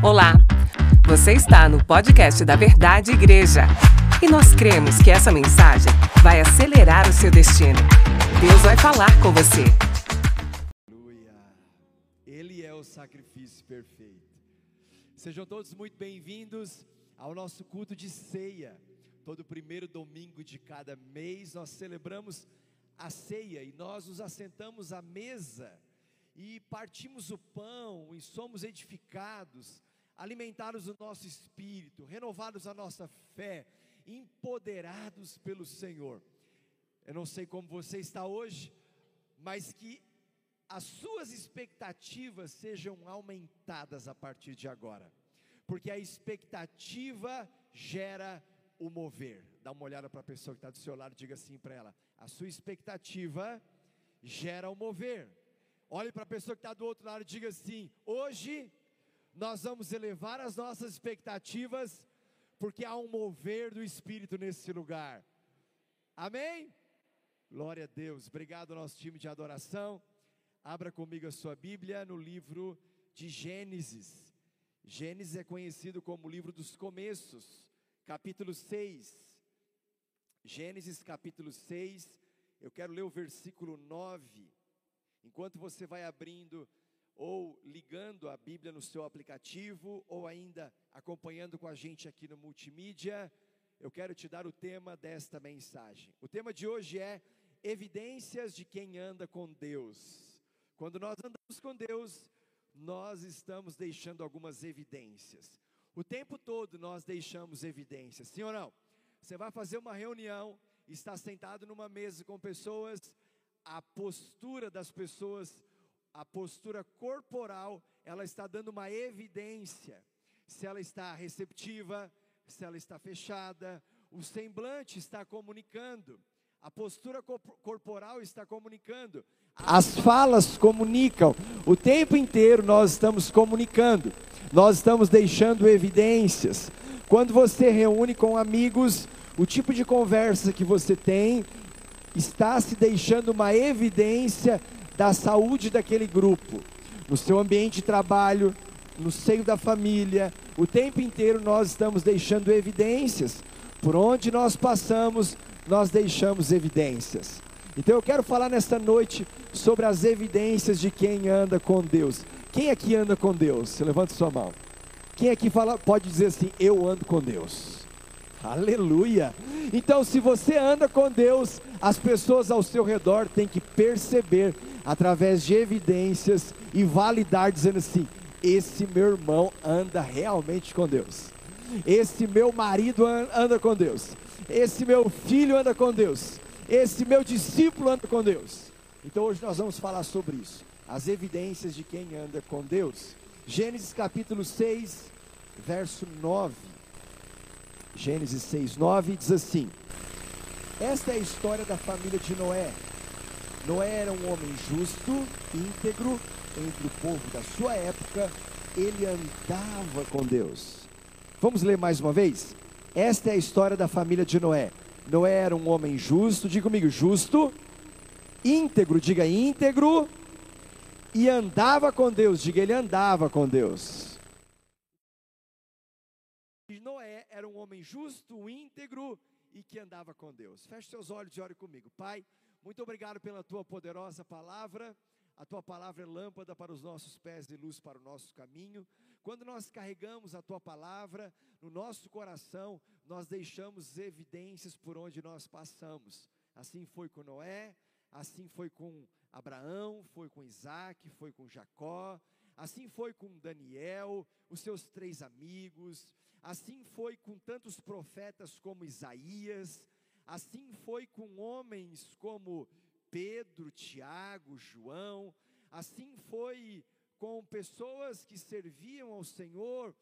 Olá, você está no podcast da Verdade Igreja e nós cremos que essa mensagem vai acelerar o seu destino. Deus vai falar com você. Aleluia. Ele é o sacrifício perfeito. Sejam todos muito bem-vindos ao nosso culto de ceia. Todo primeiro domingo de cada mês nós celebramos a ceia e nós nos assentamos à mesa e partimos o pão e somos edificados, alimentados no nosso espírito, renovados a nossa fé, empoderados pelo Senhor. Eu não sei como você está hoje, mas que as suas expectativas sejam aumentadas a partir de agora, porque a expectativa gera o mover. Dá uma olhada para a pessoa que está do seu lado, diga assim para ela: a sua expectativa gera o mover. Olhe para a pessoa que está do outro lado e diga assim: hoje nós vamos elevar as nossas expectativas, porque há um mover do Espírito nesse lugar. Amém? Glória a Deus. Obrigado ao nosso time de adoração. Abra comigo a sua Bíblia no livro de Gênesis. Gênesis é conhecido como o livro dos começos, capítulo 6. Gênesis capítulo 6. Eu quero ler o versículo 9. Enquanto você vai abrindo ou ligando a Bíblia no seu aplicativo, ou ainda acompanhando com a gente aqui no multimídia, eu quero te dar o tema desta mensagem. O tema de hoje é evidências de quem anda com Deus. Quando nós andamos com Deus, nós estamos deixando algumas evidências. O tempo todo nós deixamos evidências, sim ou não? Você vai fazer uma reunião, está sentado numa mesa com pessoas a postura das pessoas, a postura corporal, ela está dando uma evidência. Se ela está receptiva, se ela está fechada, o semblante está comunicando, a postura corporal está comunicando, as falas comunicam, o tempo inteiro nós estamos comunicando, nós estamos deixando evidências. Quando você reúne com amigos, o tipo de conversa que você tem está se deixando uma evidência da saúde daquele grupo, no seu ambiente de trabalho, no seio da família, o tempo inteiro nós estamos deixando evidências. Por onde nós passamos, nós deixamos evidências. Então eu quero falar nesta noite sobre as evidências de quem anda com Deus. Quem aqui anda com Deus? Levante sua mão. Quem aqui fala, pode dizer assim: Eu ando com Deus. Aleluia! Então, se você anda com Deus, as pessoas ao seu redor têm que perceber, através de evidências e validar, dizendo assim: esse meu irmão anda realmente com Deus, esse meu marido anda com Deus, esse meu filho anda com Deus, esse meu discípulo anda com Deus. Então, hoje nós vamos falar sobre isso, as evidências de quem anda com Deus. Gênesis capítulo 6, verso 9. Gênesis 6, 9 diz assim: Esta é a história da família de Noé. Noé era um homem justo, íntegro, entre o povo da sua época, ele andava com Deus. Vamos ler mais uma vez? Esta é a história da família de Noé. Noé era um homem justo, diga comigo, justo, íntegro, diga íntegro, e andava com Deus, diga ele andava com Deus. Noé era um homem justo, íntegro e que andava com Deus. Feche seus olhos e ore comigo. Pai, muito obrigado pela tua poderosa palavra. A tua palavra é lâmpada para os nossos pés e luz para o nosso caminho. Quando nós carregamos a tua palavra no nosso coração, nós deixamos evidências por onde nós passamos. Assim foi com Noé, assim foi com Abraão, foi com Isaac, foi com Jacó, assim foi com Daniel, os seus três amigos, Assim foi com tantos profetas como Isaías, assim foi com homens como Pedro, Tiago, João, assim foi com pessoas que serviam ao Senhor,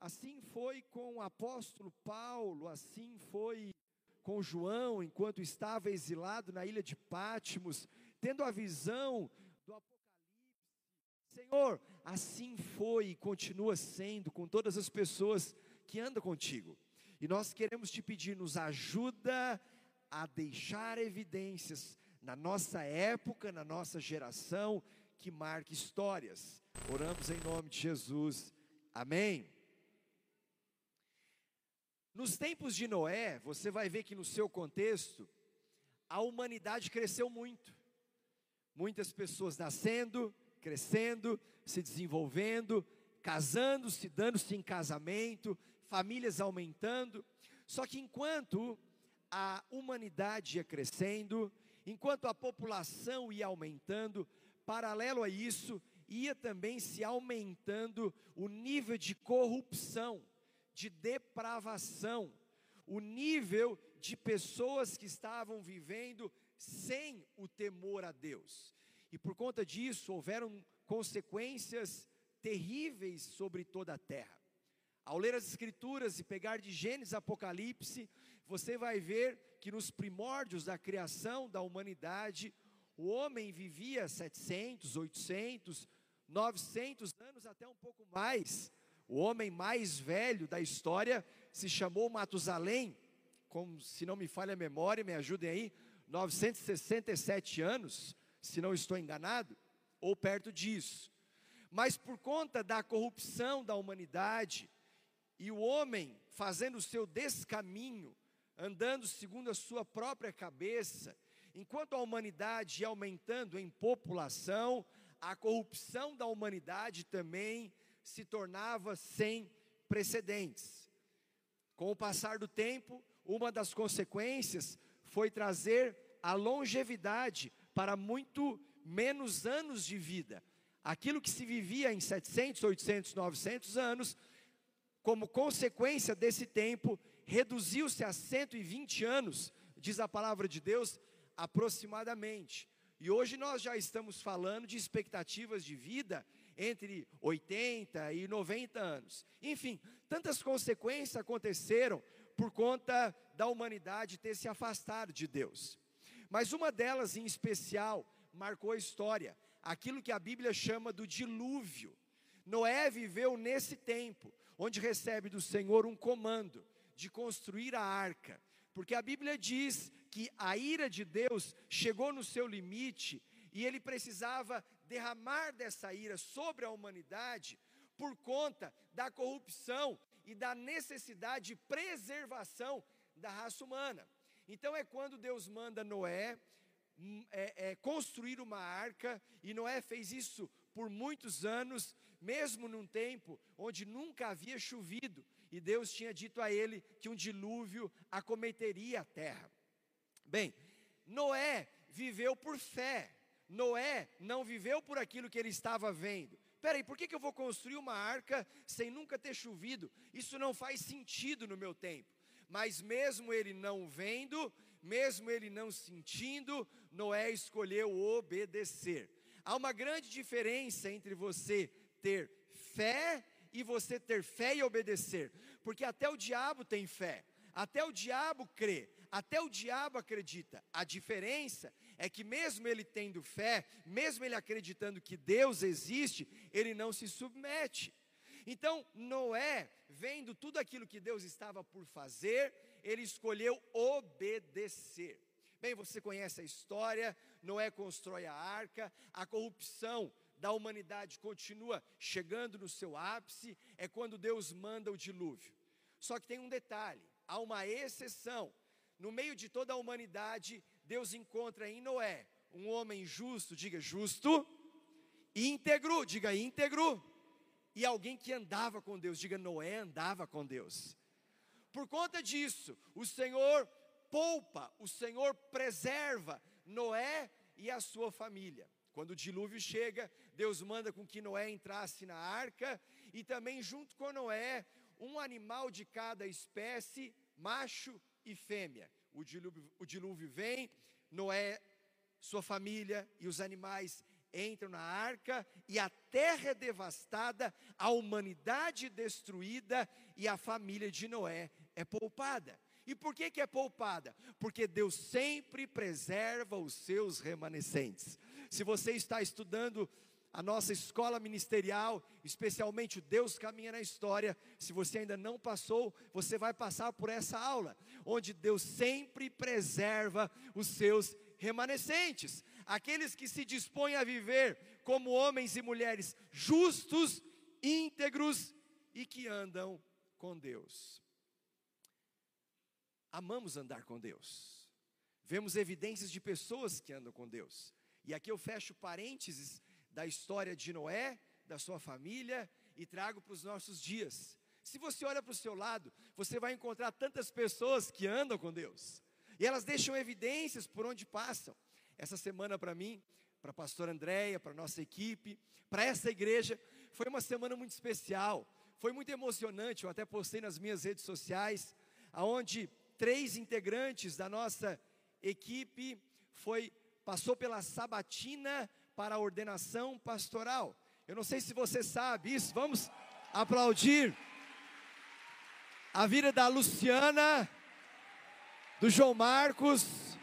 assim foi com o apóstolo Paulo, assim foi com João, enquanto estava exilado na ilha de Pátimos, tendo a visão do Apocalipse. Senhor, assim foi e continua sendo com todas as pessoas que anda contigo. E nós queremos te pedir, nos ajuda a deixar evidências na nossa época, na nossa geração, que marque histórias. Oramos em nome de Jesus. Amém? Nos tempos de Noé, você vai ver que no seu contexto, a humanidade cresceu muito. Muitas pessoas nascendo, crescendo, se desenvolvendo, casando-se, dando-se em casamento, famílias aumentando. Só que enquanto a humanidade ia crescendo, enquanto a população ia aumentando, paralelo a isso, ia também se aumentando o nível de corrupção, de depravação, o nível de pessoas que estavam vivendo sem o temor a Deus. E por conta disso, houveram consequências terríveis sobre toda a terra. Ao ler as Escrituras e pegar de Gênesis Apocalipse, você vai ver que nos primórdios da criação da humanidade, o homem vivia 700, 800, 900 anos, até um pouco mais. O homem mais velho da história se chamou Matusalém, como se não me falha a memória, me ajudem aí, 967 anos, se não estou enganado, ou perto disso. Mas por conta da corrupção da humanidade e o homem fazendo o seu descaminho, andando segundo a sua própria cabeça, enquanto a humanidade ia aumentando em população, a corrupção da humanidade também se tornava sem precedentes. Com o passar do tempo, uma das consequências foi trazer a longevidade para muito menos anos de vida. Aquilo que se vivia em 700, 800, 900 anos, como consequência desse tempo, reduziu-se a 120 anos, diz a palavra de Deus, aproximadamente. E hoje nós já estamos falando de expectativas de vida entre 80 e 90 anos. Enfim, tantas consequências aconteceram por conta da humanidade ter se afastado de Deus. Mas uma delas em especial marcou a história, aquilo que a Bíblia chama do dilúvio. Noé viveu nesse tempo, onde recebe do Senhor um comando de construir a arca, porque a Bíblia diz que a ira de Deus chegou no seu limite e ele precisava derramar dessa ira sobre a humanidade por conta da corrupção e da necessidade de preservação da raça humana. Então é quando Deus manda Noé hum, é, é, construir uma arca, e Noé fez isso por muitos anos, mesmo num tempo onde nunca havia chovido, e Deus tinha dito a ele que um dilúvio acometeria a terra. Bem, Noé viveu por fé, Noé não viveu por aquilo que ele estava vendo. Peraí, por que, que eu vou construir uma arca sem nunca ter chovido? Isso não faz sentido no meu tempo. Mas mesmo ele não vendo, mesmo ele não sentindo, Noé escolheu obedecer. Há uma grande diferença entre você ter fé e você ter fé e obedecer, porque até o diabo tem fé, até o diabo crê, até o diabo acredita. A diferença é que, mesmo ele tendo fé, mesmo ele acreditando que Deus existe, ele não se submete. Então, Noé, vendo tudo aquilo que Deus estava por fazer, ele escolheu obedecer. Bem, você conhece a história, Noé constrói a arca, a corrupção da humanidade continua chegando no seu ápice, é quando Deus manda o dilúvio. Só que tem um detalhe: há uma exceção. No meio de toda a humanidade, Deus encontra em Noé um homem justo, diga justo, íntegro, diga íntegro, e alguém que andava com Deus, diga Noé andava com Deus. Por conta disso, o Senhor poupa, o Senhor preserva Noé e a sua família. Quando o dilúvio chega, Deus manda com que Noé entrasse na arca e também junto com Noé um animal de cada espécie, macho e fêmea. O dilúvio, o dilúvio vem, Noé, sua família e os animais entram na arca e a terra é devastada, a humanidade destruída e a família de Noé é poupada. E por que, que é poupada? Porque Deus sempre preserva os seus remanescentes. Se você está estudando a nossa escola ministerial, especialmente o Deus caminha na história. Se você ainda não passou, você vai passar por essa aula, onde Deus sempre preserva os seus remanescentes, aqueles que se dispõem a viver como homens e mulheres justos, íntegros e que andam com Deus. Amamos andar com Deus. Vemos evidências de pessoas que andam com Deus. E aqui eu fecho parênteses da história de Noé, da sua família e trago para os nossos dias. Se você olha para o seu lado, você vai encontrar tantas pessoas que andam com Deus. E elas deixam evidências por onde passam. Essa semana para mim, para a pastora Andréia, para a nossa equipe, para essa igreja, foi uma semana muito especial. Foi muito emocionante, eu até postei nas minhas redes sociais, aonde três integrantes da nossa equipe foi passou pela sabatina para a ordenação pastoral. Eu não sei se você sabe isso, vamos aplaudir a vida da Luciana, do João Marcos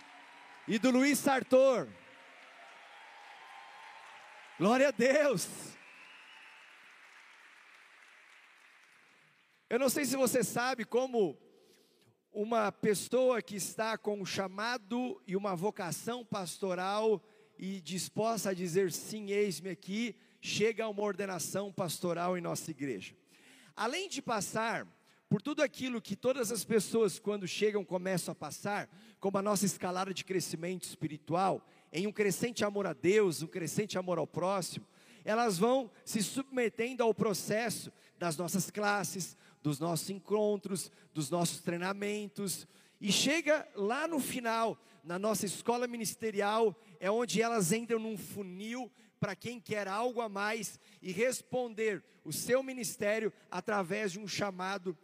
e do Luiz Sartor. Glória a Deus. Eu não sei se você sabe como uma pessoa que está com um chamado e uma vocação pastoral e disposta a dizer sim, eis-me aqui, chega a uma ordenação pastoral em nossa igreja. Além de passar por tudo aquilo que todas as pessoas, quando chegam, começam a passar, como a nossa escalada de crescimento espiritual, em um crescente amor a Deus, um crescente amor ao próximo, elas vão se submetendo ao processo das nossas classes, dos nossos encontros, dos nossos treinamentos, e chega lá no final, na nossa escola ministerial, é onde elas entram num funil para quem quer algo a mais e responder o seu ministério através de um chamado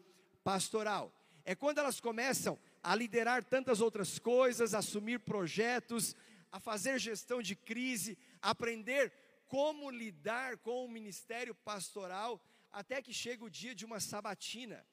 pastoral. É quando elas começam a liderar tantas outras coisas, a assumir projetos, a fazer gestão de crise, aprender como lidar com o ministério pastoral, até que chega o dia de uma sabatina.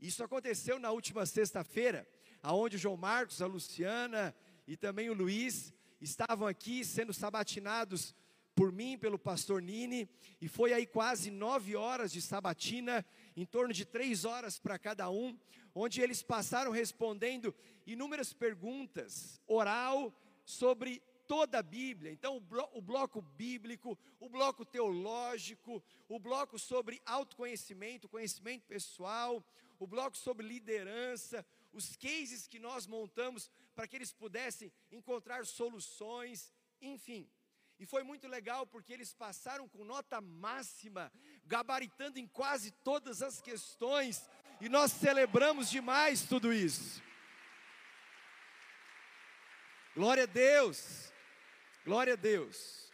Isso aconteceu na última sexta-feira, aonde o João Marcos, a Luciana e também o Luiz estavam aqui sendo sabatinados por mim, pelo pastor Nini, e foi aí quase nove horas de sabatina, em torno de três horas para cada um, onde eles passaram respondendo inúmeras perguntas, oral, sobre toda a Bíblia. Então, o bloco bíblico, o bloco teológico, o bloco sobre autoconhecimento, conhecimento pessoal, o bloco sobre liderança, os cases que nós montamos para que eles pudessem encontrar soluções, enfim. E foi muito legal porque eles passaram com nota máxima, gabaritando em quase todas as questões, e nós celebramos demais tudo isso. Glória a Deus, glória a Deus.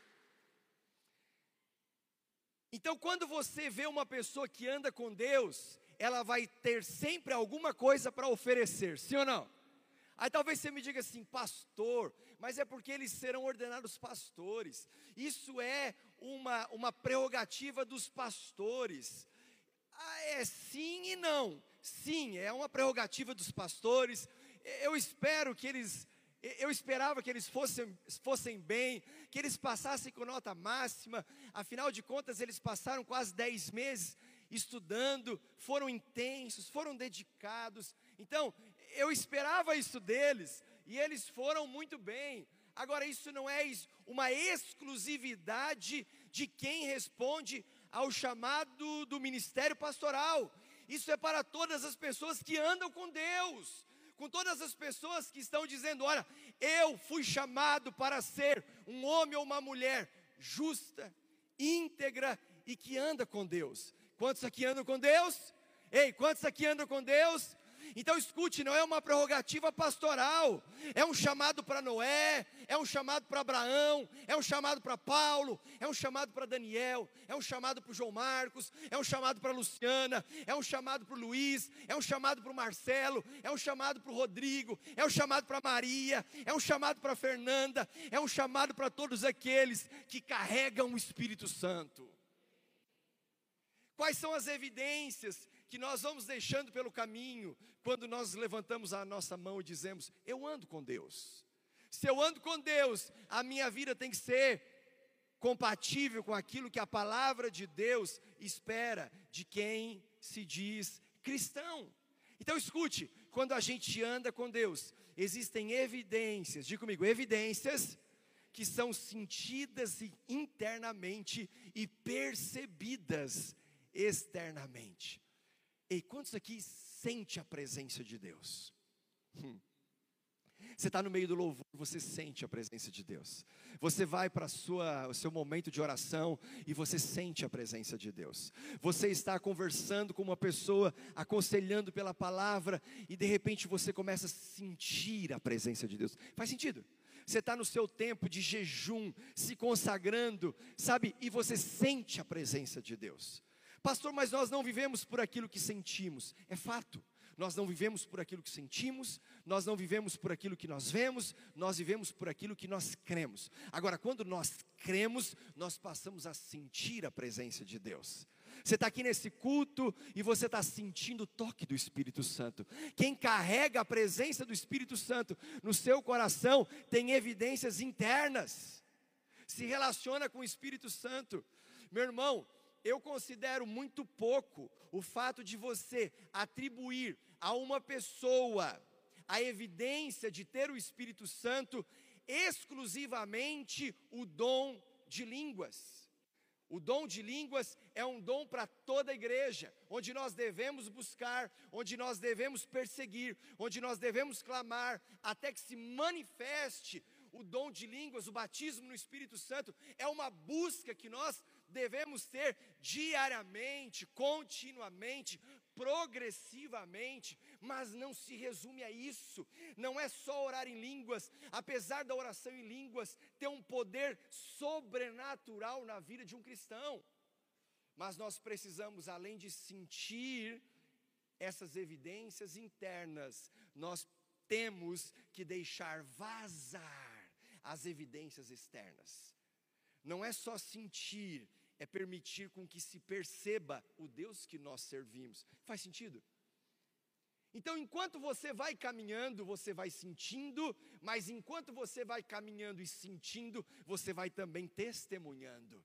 Então, quando você vê uma pessoa que anda com Deus, ela vai ter sempre alguma coisa para oferecer, sim ou não? Aí talvez você me diga assim, pastor, mas é porque eles serão ordenados pastores. Isso é uma, uma prerrogativa dos pastores. Ah, é sim e não. Sim, é uma prerrogativa dos pastores. Eu espero que eles, eu esperava que eles fossem, fossem bem, que eles passassem com nota máxima. Afinal de contas, eles passaram quase 10 meses estudando, foram intensos, foram dedicados. Então, eu esperava isso deles e eles foram muito bem. Agora, isso não é uma exclusividade de quem responde ao chamado do ministério pastoral. Isso é para todas as pessoas que andam com Deus, com todas as pessoas que estão dizendo: olha, eu fui chamado para ser um homem ou uma mulher justa, íntegra e que anda com Deus. Quantos aqui andam com Deus? Ei, quantos aqui andam com Deus? Então escute, não é uma prerrogativa pastoral, é um chamado para Noé, é um chamado para Abraão, é um chamado para Paulo, é um chamado para Daniel, é um chamado para João Marcos, é um chamado para Luciana, é um chamado para Luiz, é um chamado para Marcelo, é um chamado para Rodrigo, é um chamado para Maria, é um chamado para Fernanda, é um chamado para todos aqueles que carregam o Espírito Santo. Quais são as evidências que nós vamos deixando pelo caminho quando nós levantamos a nossa mão e dizemos: Eu ando com Deus. Se eu ando com Deus, a minha vida tem que ser compatível com aquilo que a palavra de Deus espera de quem se diz cristão. Então escute, quando a gente anda com Deus, existem evidências, diga comigo, evidências que são sentidas internamente e percebidas externamente. Ei, quantos aqui sente a presença de Deus? Hum. Você está no meio do louvor, você sente a presença de Deus. Você vai para o seu momento de oração e você sente a presença de Deus. Você está conversando com uma pessoa, aconselhando pela palavra, e de repente você começa a sentir a presença de Deus. Faz sentido? Você está no seu tempo de jejum, se consagrando, sabe? E você sente a presença de Deus. Pastor, mas nós não vivemos por aquilo que sentimos. É fato. Nós não vivemos por aquilo que sentimos, nós não vivemos por aquilo que nós vemos, nós vivemos por aquilo que nós cremos. Agora, quando nós cremos, nós passamos a sentir a presença de Deus. Você está aqui nesse culto e você está sentindo o toque do Espírito Santo. Quem carrega a presença do Espírito Santo no seu coração tem evidências internas, se relaciona com o Espírito Santo. Meu irmão, eu considero muito pouco o fato de você atribuir a uma pessoa a evidência de ter o Espírito Santo exclusivamente o dom de línguas. O dom de línguas é um dom para toda a igreja, onde nós devemos buscar, onde nós devemos perseguir, onde nós devemos clamar, até que se manifeste o dom de línguas, o batismo no Espírito Santo, é uma busca que nós devemos ter diariamente, continuamente, progressivamente, mas não se resume a isso. Não é só orar em línguas, apesar da oração em línguas ter um poder sobrenatural na vida de um cristão. Mas nós precisamos, além de sentir essas evidências internas, nós temos que deixar vazar as evidências externas. Não é só sentir, é permitir com que se perceba o Deus que nós servimos. Faz sentido? Então, enquanto você vai caminhando, você vai sentindo, mas enquanto você vai caminhando e sentindo, você vai também testemunhando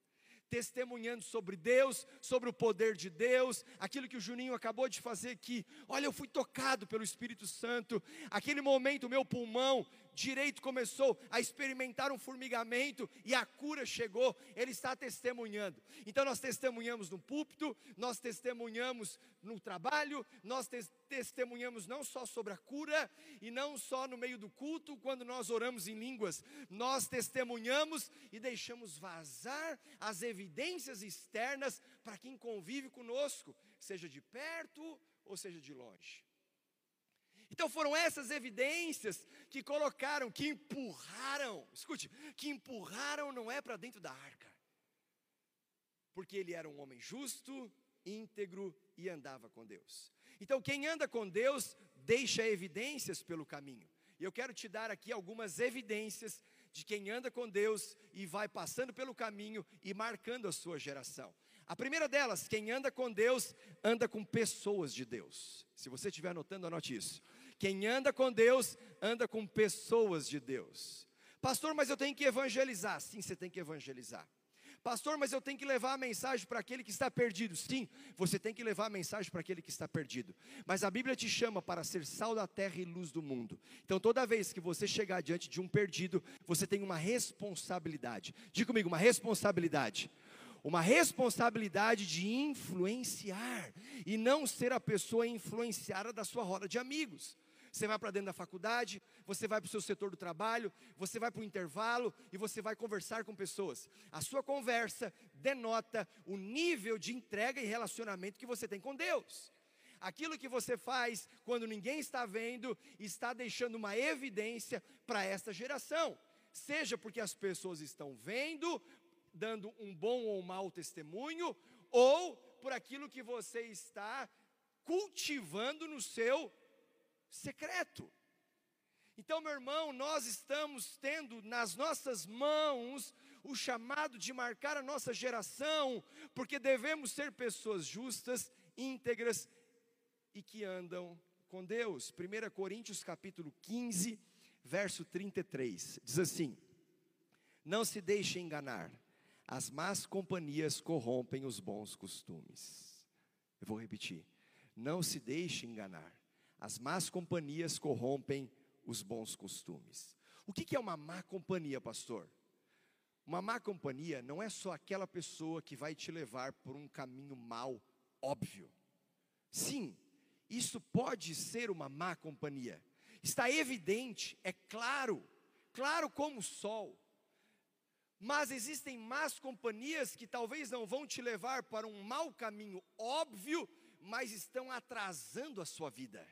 testemunhando sobre Deus, sobre o poder de Deus, aquilo que o Juninho acabou de fazer aqui. Olha, eu fui tocado pelo Espírito Santo. Aquele momento, meu pulmão direito começou a experimentar um formigamento e a cura chegou, ele está testemunhando. Então nós testemunhamos no púlpito, nós testemunhamos no trabalho, nós te testemunhamos não só sobre a cura e não só no meio do culto, quando nós oramos em línguas, nós testemunhamos e deixamos vazar as evidências externas para quem convive conosco, seja de perto ou seja de longe. Então foram essas evidências que colocaram, que empurraram, escute, que empurraram não é para dentro da arca, porque ele era um homem justo, íntegro e andava com Deus. Então quem anda com Deus deixa evidências pelo caminho. E eu quero te dar aqui algumas evidências de quem anda com Deus e vai passando pelo caminho e marcando a sua geração. A primeira delas, quem anda com Deus, anda com pessoas de Deus. Se você estiver anotando, anote isso. Quem anda com Deus, anda com pessoas de Deus. Pastor, mas eu tenho que evangelizar. Sim, você tem que evangelizar. Pastor, mas eu tenho que levar a mensagem para aquele que está perdido. Sim, você tem que levar a mensagem para aquele que está perdido. Mas a Bíblia te chama para ser sal da terra e luz do mundo. Então, toda vez que você chegar diante de um perdido, você tem uma responsabilidade. Diga comigo, uma responsabilidade uma responsabilidade de influenciar e não ser a pessoa influenciada da sua roda de amigos. Você vai para dentro da faculdade, você vai para o seu setor do trabalho, você vai para o intervalo e você vai conversar com pessoas. A sua conversa denota o nível de entrega e relacionamento que você tem com Deus. Aquilo que você faz quando ninguém está vendo, está deixando uma evidência para esta geração. Seja porque as pessoas estão vendo, dando um bom ou mau testemunho, ou por aquilo que você está cultivando no seu secreto. Então, meu irmão, nós estamos tendo nas nossas mãos o chamado de marcar a nossa geração, porque devemos ser pessoas justas, íntegras e que andam com Deus. 1 Coríntios capítulo 15, verso 33, diz assim: Não se deixe enganar, as más companhias corrompem os bons costumes. Eu vou repetir: Não se deixe enganar, as más companhias corrompem os bons costumes. O que é uma má companhia, pastor? Uma má companhia não é só aquela pessoa que vai te levar por um caminho mau óbvio. Sim, isso pode ser uma má companhia. Está evidente, é claro, claro como o sol. Mas existem más companhias que talvez não vão te levar para um mau caminho óbvio, mas estão atrasando a sua vida.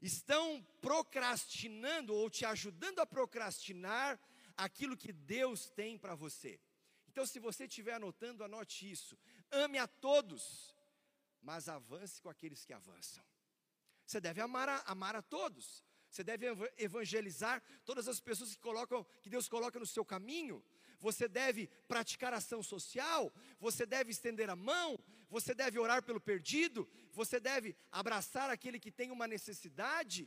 Estão procrastinando ou te ajudando a procrastinar aquilo que Deus tem para você. Então, se você estiver anotando, anote isso. Ame a todos, mas avance com aqueles que avançam. Você deve amar a, amar a todos. Você deve evangelizar todas as pessoas que colocam, que Deus coloca no seu caminho. Você deve praticar ação social, você deve estender a mão, você deve orar pelo perdido, você deve abraçar aquele que tem uma necessidade.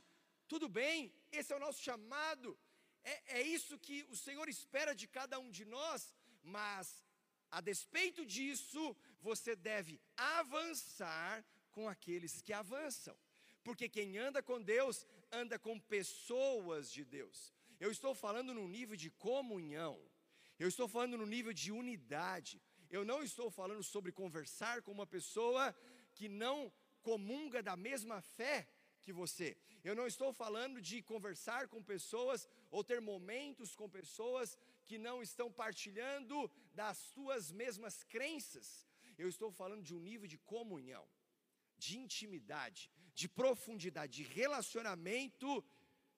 Tudo bem, esse é o nosso chamado. É, é isso que o Senhor espera de cada um de nós, mas a despeito disso, você deve avançar com aqueles que avançam. Porque quem anda com Deus, anda com pessoas de Deus. Eu estou falando no nível de comunhão. Eu estou falando no nível de unidade. Eu não estou falando sobre conversar com uma pessoa que não comunga da mesma fé que você. Eu não estou falando de conversar com pessoas ou ter momentos com pessoas que não estão partilhando das suas mesmas crenças. Eu estou falando de um nível de comunhão, de intimidade, de profundidade, de relacionamento,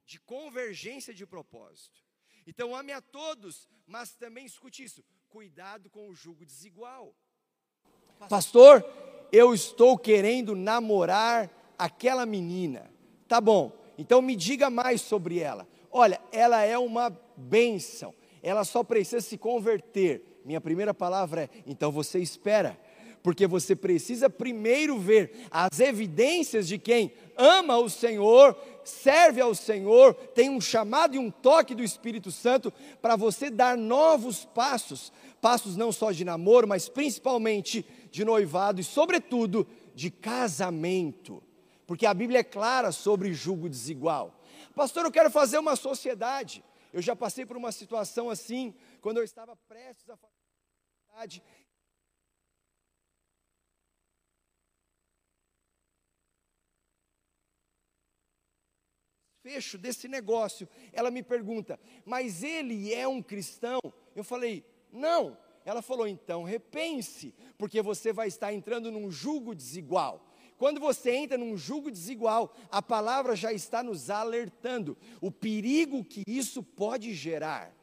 de convergência de propósito. Então ame a todos, mas também escute isso: cuidado com o jugo desigual. Pastor, eu estou querendo namorar aquela menina. Tá bom, então me diga mais sobre ela. Olha, ela é uma bênção, ela só precisa se converter. Minha primeira palavra é: então você espera, porque você precisa primeiro ver as evidências de quem ama o Senhor, serve ao Senhor, tem um chamado e um toque do Espírito Santo para você dar novos passos passos não só de namoro, mas principalmente de noivado e, sobretudo, de casamento. Porque a Bíblia é clara sobre julgo desigual. Pastor, eu quero fazer uma sociedade. Eu já passei por uma situação assim, quando eu estava prestes a fazer uma sociedade fecho desse negócio. Ela me pergunta, mas ele é um cristão? Eu falei, não. Ela falou, então repense, porque você vai estar entrando num julgo desigual. Quando você entra num julgo desigual, a palavra já está nos alertando o perigo que isso pode gerar.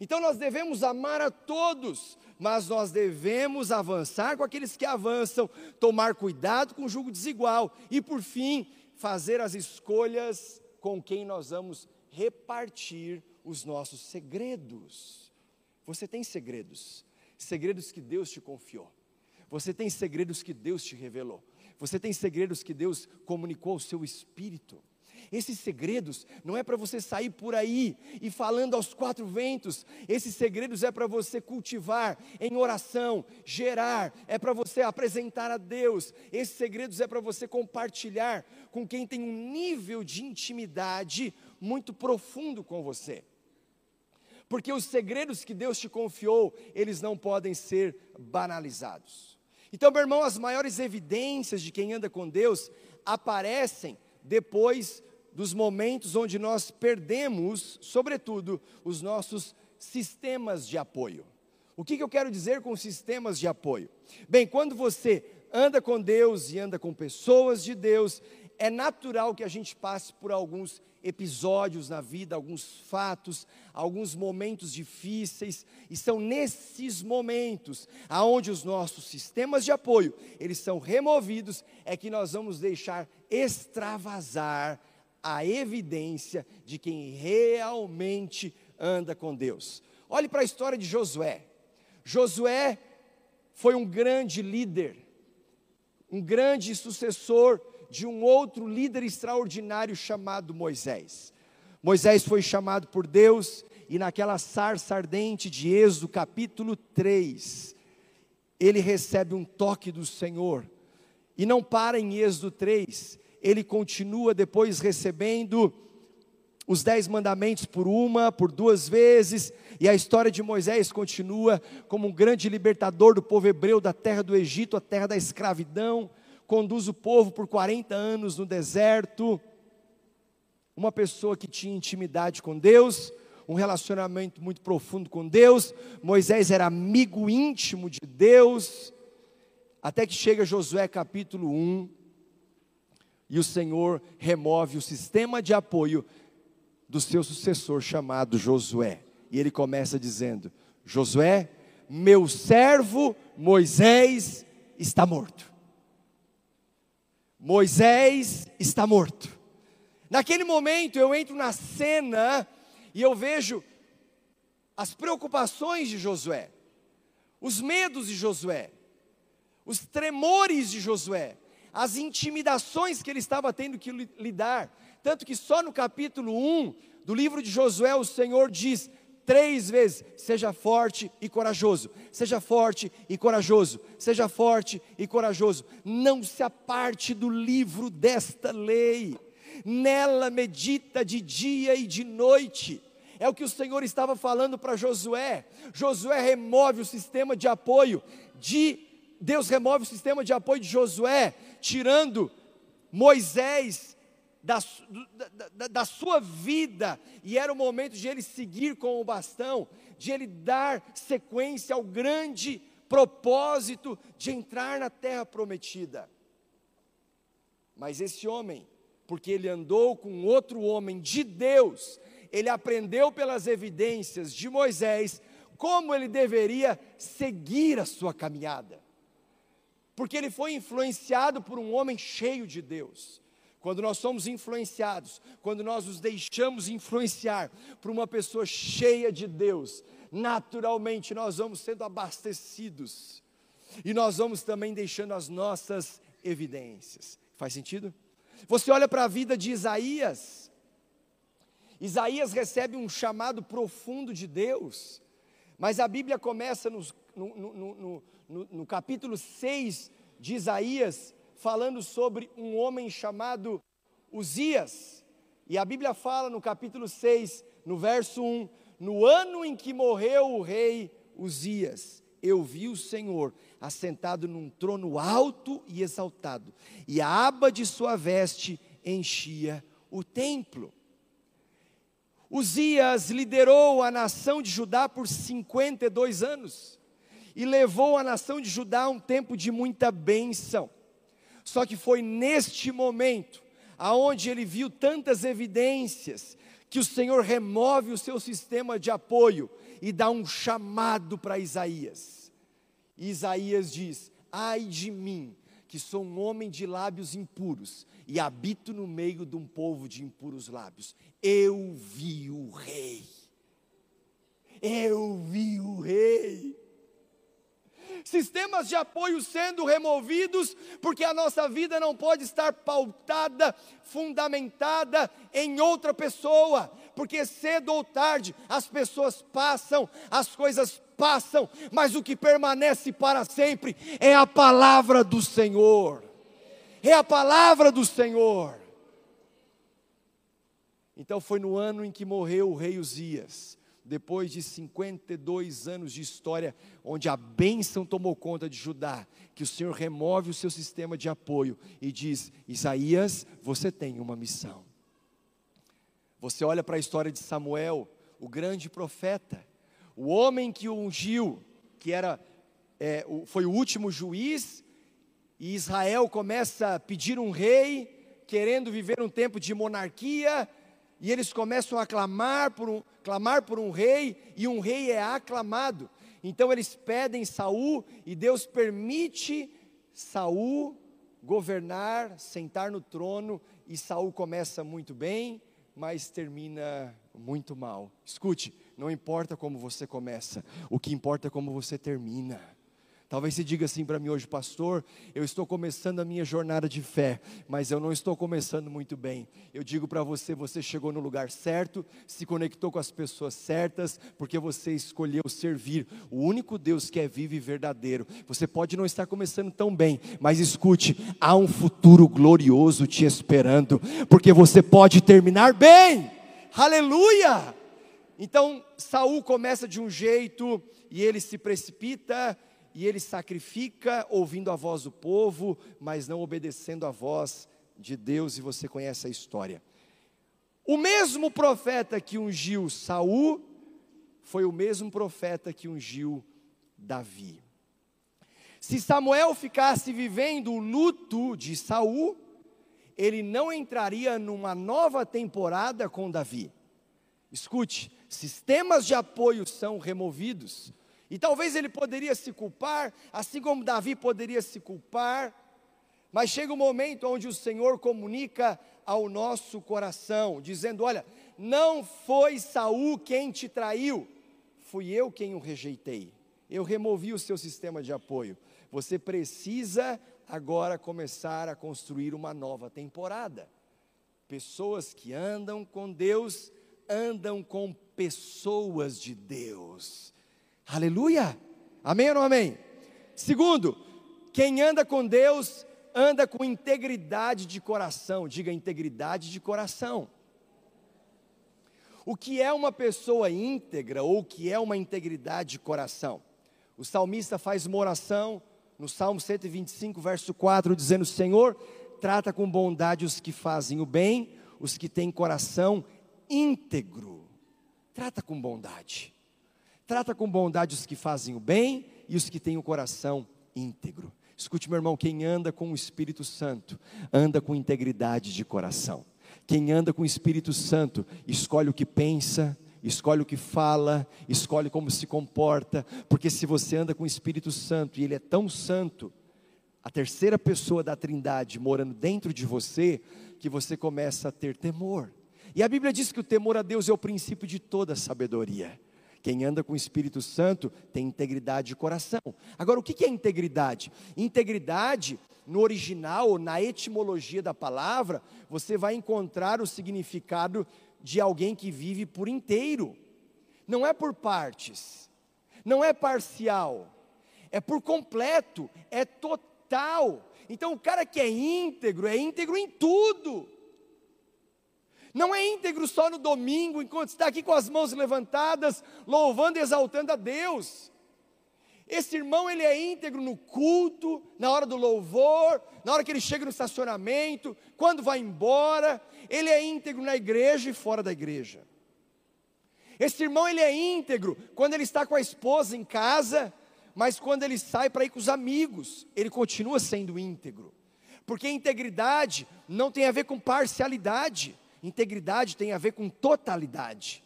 Então nós devemos amar a todos, mas nós devemos avançar com aqueles que avançam, tomar cuidado com o julgo desigual e, por fim, fazer as escolhas com quem nós vamos repartir os nossos segredos. Você tem segredos, segredos que Deus te confiou. Você tem segredos que Deus te revelou. Você tem segredos que Deus comunicou ao seu espírito. Esses segredos não é para você sair por aí e falando aos quatro ventos. Esses segredos é para você cultivar em oração, gerar, é para você apresentar a Deus. Esses segredos é para você compartilhar com quem tem um nível de intimidade muito profundo com você. Porque os segredos que Deus te confiou, eles não podem ser banalizados. Então, meu irmão, as maiores evidências de quem anda com Deus aparecem depois dos momentos onde nós perdemos, sobretudo, os nossos sistemas de apoio. O que, que eu quero dizer com sistemas de apoio? Bem, quando você anda com Deus e anda com pessoas de Deus, é natural que a gente passe por alguns episódios na vida, alguns fatos, alguns momentos difíceis, e são nesses momentos aonde os nossos sistemas de apoio, eles são removidos, é que nós vamos deixar extravasar a evidência de quem realmente anda com Deus. Olhe para a história de Josué. Josué foi um grande líder, um grande sucessor de um outro líder extraordinário chamado Moisés. Moisés foi chamado por Deus e naquela sarça ardente de Êxodo, capítulo 3, ele recebe um toque do Senhor. E não para em Êxodo 3, ele continua depois recebendo os dez mandamentos por uma, por duas vezes, E a história de Moisés continua como um grande libertador do povo hebreu da terra do Egito, a terra da escravidão, conduz o povo por 40 anos no deserto. Uma pessoa que tinha intimidade com Deus, um relacionamento muito profundo com Deus. Moisés era amigo íntimo de Deus. Até que chega Josué capítulo 1, e o Senhor remove o sistema de apoio do seu sucessor chamado Josué. E ele começa dizendo: Josué, meu servo Moisés está morto. Moisés está morto. Naquele momento eu entro na cena e eu vejo as preocupações de Josué, os medos de Josué, os tremores de Josué, as intimidações que ele estava tendo que lidar. Tanto que só no capítulo 1 do livro de Josué o Senhor diz três vezes: seja forte e corajoso, seja forte e corajoso, seja forte e corajoso. Não se aparte do livro desta lei, nela medita de dia e de noite. É o que o Senhor estava falando para Josué. Josué remove o sistema de apoio de Deus remove o sistema de apoio de Josué, tirando Moisés da, da, da, sua vida, e era o momento de ele seguir com o bastão, de ele dar sequência ao grande propósito de entrar na terra prometida. Mas esse homem, porque ele andou com outro homem de Deus, ele aprendeu pelas evidências de Moisés como ele deveria seguir a sua caminhada porque ele foi influenciado por um homem cheio de Deus. Quando nós somos influenciados, quando nós nos deixamos influenciar por uma pessoa cheia de Deus, naturalmente nós vamos sendo abastecidos e nós vamos também deixando as nossas evidências. Faz sentido? Você olha para a vida de Isaías, Isaías recebe um chamado profundo de Deus, mas a Bíblia começa no, no, no, no capítulo 6 de Isaías, falando sobre um homem chamado Uzias. E a Bíblia fala no capítulo 6, no verso 1, no ano em que morreu o rei Uzias, eu vi o Senhor assentado num trono alto e exaltado, e a aba de sua veste enchia o templo. Uzias liderou a nação de Judá por 52 anos e levou a nação de Judá a um tempo de muita bênção. Só que foi neste momento, aonde ele viu tantas evidências, que o Senhor remove o seu sistema de apoio e dá um chamado para Isaías. E Isaías diz: Ai de mim, que sou um homem de lábios impuros e habito no meio de um povo de impuros lábios. Eu vi o rei. Eu vi o rei sistemas de apoio sendo removidos, porque a nossa vida não pode estar pautada, fundamentada em outra pessoa, porque cedo ou tarde as pessoas passam, as coisas passam, mas o que permanece para sempre é a palavra do Senhor. É a palavra do Senhor. Então foi no ano em que morreu o rei Uzias depois de 52 anos de história, onde a bênção tomou conta de Judá, que o Senhor remove o seu sistema de apoio e diz: Isaías, você tem uma missão. Você olha para a história de Samuel, o grande profeta, o homem que o ungiu, que era, é, foi o último juiz, e Israel começa a pedir um rei, querendo viver um tempo de monarquia, e eles começam a clamar por um, clamar por um rei, e um rei é aclamado. Então eles pedem Saul, e Deus permite Saul governar, sentar no trono, e Saul começa muito bem, mas termina muito mal. Escute, não importa como você começa, o que importa é como você termina. Talvez você diga assim para mim hoje, pastor, eu estou começando a minha jornada de fé, mas eu não estou começando muito bem. Eu digo para você, você chegou no lugar certo, se conectou com as pessoas certas, porque você escolheu servir o único Deus que é vivo e verdadeiro. Você pode não estar começando tão bem, mas escute, há um futuro glorioso te esperando, porque você pode terminar bem. Aleluia! Então Saul começa de um jeito e ele se precipita e ele sacrifica ouvindo a voz do povo, mas não obedecendo a voz de Deus, e você conhece a história. O mesmo profeta que ungiu Saul foi o mesmo profeta que ungiu Davi. Se Samuel ficasse vivendo o luto de Saul, ele não entraria numa nova temporada com Davi. Escute, sistemas de apoio são removidos. E talvez ele poderia se culpar, assim como Davi poderia se culpar, mas chega um momento onde o Senhor comunica ao nosso coração, dizendo: Olha, não foi Saul quem te traiu, fui eu quem o rejeitei. Eu removi o seu sistema de apoio. Você precisa agora começar a construir uma nova temporada. Pessoas que andam com Deus, andam com pessoas de Deus. Aleluia! Amém ou não amém? Segundo, quem anda com Deus anda com integridade de coração. Diga integridade de coração. O que é uma pessoa íntegra ou o que é uma integridade de coração? O salmista faz uma oração no Salmo 125, verso 4, dizendo: Senhor, trata com bondade os que fazem o bem, os que têm coração íntegro. Trata com bondade. Trata com bondade os que fazem o bem e os que têm o coração íntegro. Escute, meu irmão, quem anda com o Espírito Santo, anda com integridade de coração. Quem anda com o Espírito Santo, escolhe o que pensa, escolhe o que fala, escolhe como se comporta, porque se você anda com o Espírito Santo e ele é tão santo, a terceira pessoa da Trindade morando dentro de você, que você começa a ter temor. E a Bíblia diz que o temor a Deus é o princípio de toda sabedoria. Quem anda com o Espírito Santo tem integridade de coração. Agora, o que é integridade? Integridade, no original, na etimologia da palavra, você vai encontrar o significado de alguém que vive por inteiro. Não é por partes, não é parcial, é por completo, é total. Então, o cara que é íntegro, é íntegro em tudo. Não é íntegro só no domingo, enquanto está aqui com as mãos levantadas, louvando e exaltando a Deus. Esse irmão, ele é íntegro no culto, na hora do louvor, na hora que ele chega no estacionamento, quando vai embora, ele é íntegro na igreja e fora da igreja. Esse irmão, ele é íntegro quando ele está com a esposa em casa, mas quando ele sai para ir com os amigos, ele continua sendo íntegro. Porque integridade não tem a ver com parcialidade. Integridade tem a ver com totalidade.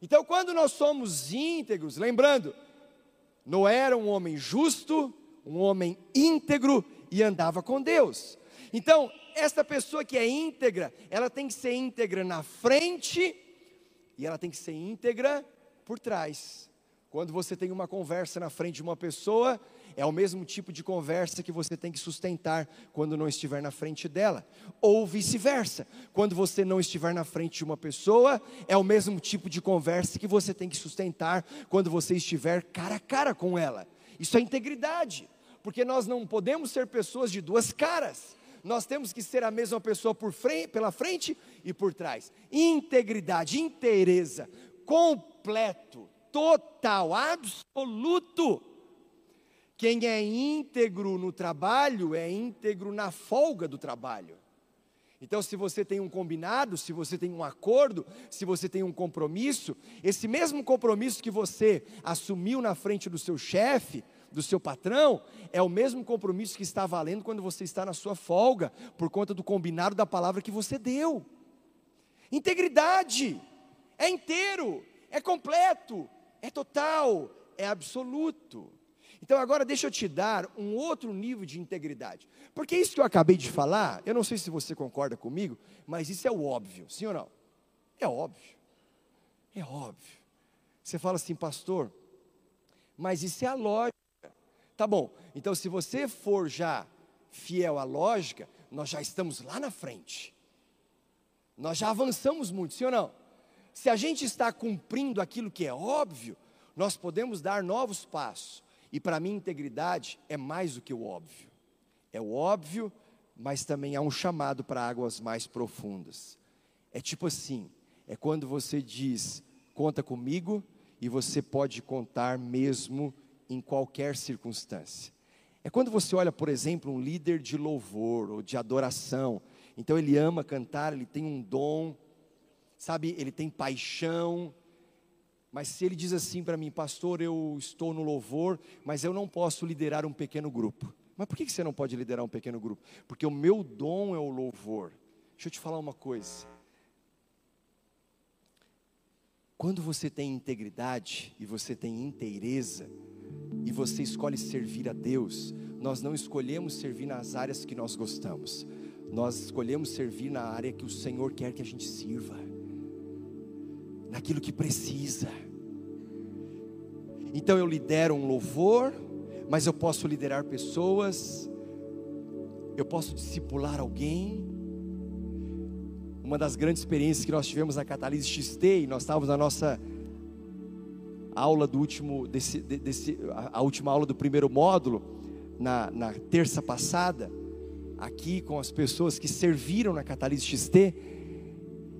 Então, quando nós somos íntegros, lembrando, Noé era um homem justo, um homem íntegro e andava com Deus. Então, esta pessoa que é íntegra, ela tem que ser íntegra na frente e ela tem que ser íntegra por trás. Quando você tem uma conversa na frente de uma pessoa, é o mesmo tipo de conversa que você tem que sustentar quando não estiver na frente dela, ou vice-versa. Quando você não estiver na frente de uma pessoa, é o mesmo tipo de conversa que você tem que sustentar quando você estiver cara a cara com ela. Isso é integridade, porque nós não podemos ser pessoas de duas caras. Nós temos que ser a mesma pessoa por frente, pela frente e por trás. Integridade, inteireza, completo, total, absoluto. Quem é íntegro no trabalho é íntegro na folga do trabalho. Então, se você tem um combinado, se você tem um acordo, se você tem um compromisso, esse mesmo compromisso que você assumiu na frente do seu chefe, do seu patrão, é o mesmo compromisso que está valendo quando você está na sua folga, por conta do combinado da palavra que você deu. Integridade é inteiro, é completo, é total, é absoluto. Então agora deixa eu te dar um outro nível de integridade. Porque isso que eu acabei de falar, eu não sei se você concorda comigo, mas isso é o óbvio, sim ou não? É óbvio. É óbvio. Você fala assim, pastor, mas isso é a lógica. Tá bom, então se você for já fiel à lógica, nós já estamos lá na frente. Nós já avançamos muito, sim ou não? Se a gente está cumprindo aquilo que é óbvio, nós podemos dar novos passos. E para mim, integridade é mais do que o óbvio. É o óbvio, mas também há um chamado para águas mais profundas. É tipo assim: é quando você diz conta comigo e você pode contar mesmo em qualquer circunstância. É quando você olha, por exemplo, um líder de louvor ou de adoração. Então ele ama cantar, ele tem um dom, sabe, ele tem paixão. Mas se ele diz assim para mim, pastor, eu estou no louvor, mas eu não posso liderar um pequeno grupo. Mas por que você não pode liderar um pequeno grupo? Porque o meu dom é o louvor. Deixa eu te falar uma coisa. Quando você tem integridade e você tem inteireza, e você escolhe servir a Deus, nós não escolhemos servir nas áreas que nós gostamos, nós escolhemos servir na área que o Senhor quer que a gente sirva, naquilo que precisa. Então eu lidero um louvor, mas eu posso liderar pessoas, eu posso discipular alguém. Uma das grandes experiências que nós tivemos na Catalise XT, nós estávamos na nossa aula do último, desse, desse, a última aula do primeiro módulo, na, na terça passada, aqui com as pessoas que serviram na Catalise XT,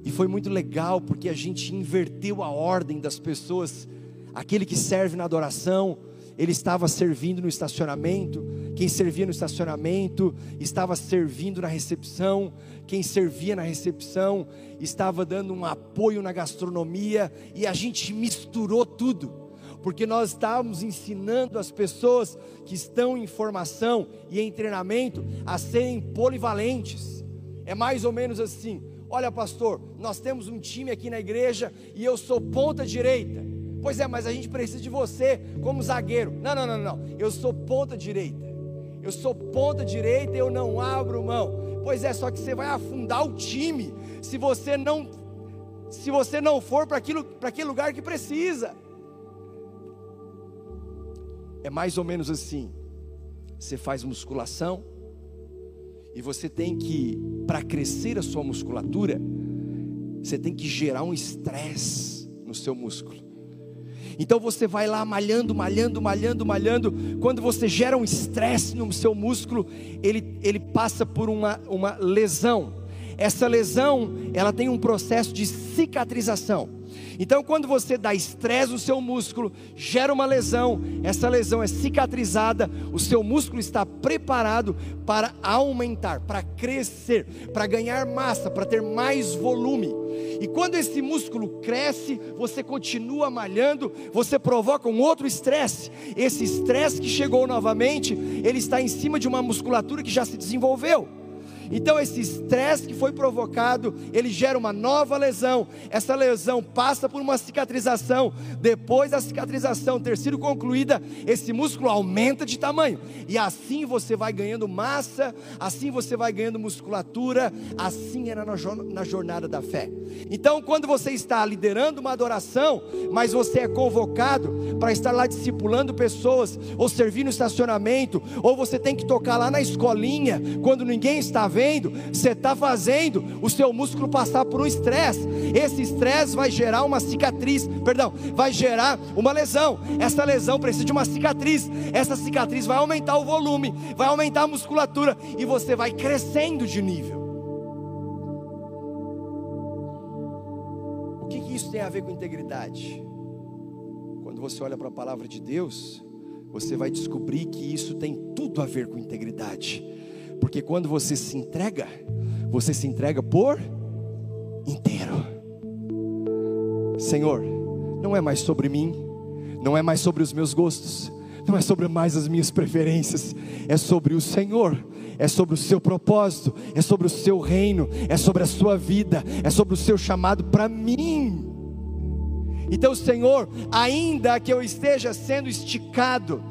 e foi muito legal porque a gente inverteu a ordem das pessoas. Aquele que serve na adoração, ele estava servindo no estacionamento, quem servia no estacionamento estava servindo na recepção, quem servia na recepção estava dando um apoio na gastronomia, e a gente misturou tudo, porque nós estávamos ensinando as pessoas que estão em formação e em treinamento a serem polivalentes. É mais ou menos assim: olha, pastor, nós temos um time aqui na igreja e eu sou ponta direita. Pois é, mas a gente precisa de você como zagueiro. Não, não, não, não. Eu sou ponta direita. Eu sou ponta direita e eu não abro mão. Pois é, só que você vai afundar o time se você não se você não for para aquilo para aquele lugar que precisa. É mais ou menos assim. Você faz musculação e você tem que para crescer a sua musculatura, você tem que gerar um estresse no seu músculo. Então você vai lá malhando, malhando, malhando, malhando. Quando você gera um estresse no seu músculo, ele, ele passa por uma, uma lesão. Essa lesão, ela tem um processo de cicatrização. Então, quando você dá estresse no seu músculo, gera uma lesão, essa lesão é cicatrizada, o seu músculo está preparado para aumentar, para crescer, para ganhar massa, para ter mais volume. E quando esse músculo cresce, você continua malhando, você provoca um outro estresse. Esse estresse que chegou novamente, ele está em cima de uma musculatura que já se desenvolveu. Então esse estresse que foi provocado, ele gera uma nova lesão. Essa lesão passa por uma cicatrização. Depois da cicatrização ter sido concluída, esse músculo aumenta de tamanho. E assim você vai ganhando massa, assim você vai ganhando musculatura, assim era na jornada da fé. Então, quando você está liderando uma adoração, mas você é convocado para estar lá discipulando pessoas, ou servir no estacionamento, ou você tem que tocar lá na escolinha, quando ninguém está vendo, você está fazendo o seu músculo passar por um estresse. Esse estresse vai gerar uma cicatriz, perdão, vai gerar uma lesão. Essa lesão precisa de uma cicatriz. Essa cicatriz vai aumentar o volume, vai aumentar a musculatura e você vai crescendo de nível. O que, que isso tem a ver com integridade? Quando você olha para a palavra de Deus, você vai descobrir que isso tem tudo a ver com integridade. Porque quando você se entrega, você se entrega por inteiro. Senhor, não é mais sobre mim, não é mais sobre os meus gostos, não é sobre mais as minhas preferências, é sobre o Senhor, é sobre o seu propósito, é sobre o seu reino, é sobre a sua vida, é sobre o seu chamado para mim. Então, Senhor, ainda que eu esteja sendo esticado,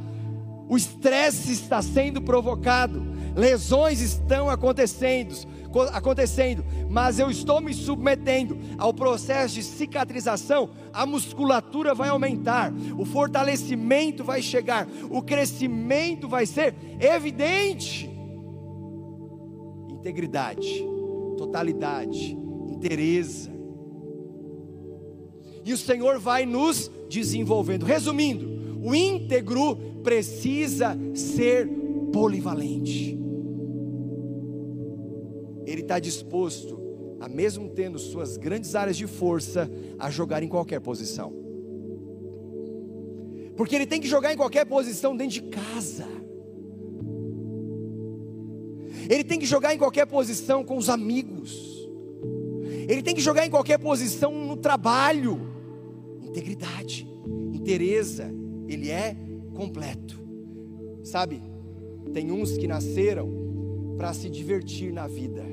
o estresse está sendo provocado, lesões estão acontecendo, acontecendo, mas eu estou me submetendo ao processo de cicatrização, a musculatura vai aumentar, o fortalecimento vai chegar, o crescimento vai ser evidente. Integridade, totalidade, interesa. E o Senhor vai nos desenvolvendo. Resumindo, o íntegro precisa ser polivalente. Ele está disposto a mesmo tendo suas grandes áreas de força, a jogar em qualquer posição. Porque ele tem que jogar em qualquer posição dentro de casa. Ele tem que jogar em qualquer posição com os amigos. Ele tem que jogar em qualquer posição no trabalho. Integridade, interesa, ele é completo. Sabe? Tem uns que nasceram para se divertir na vida.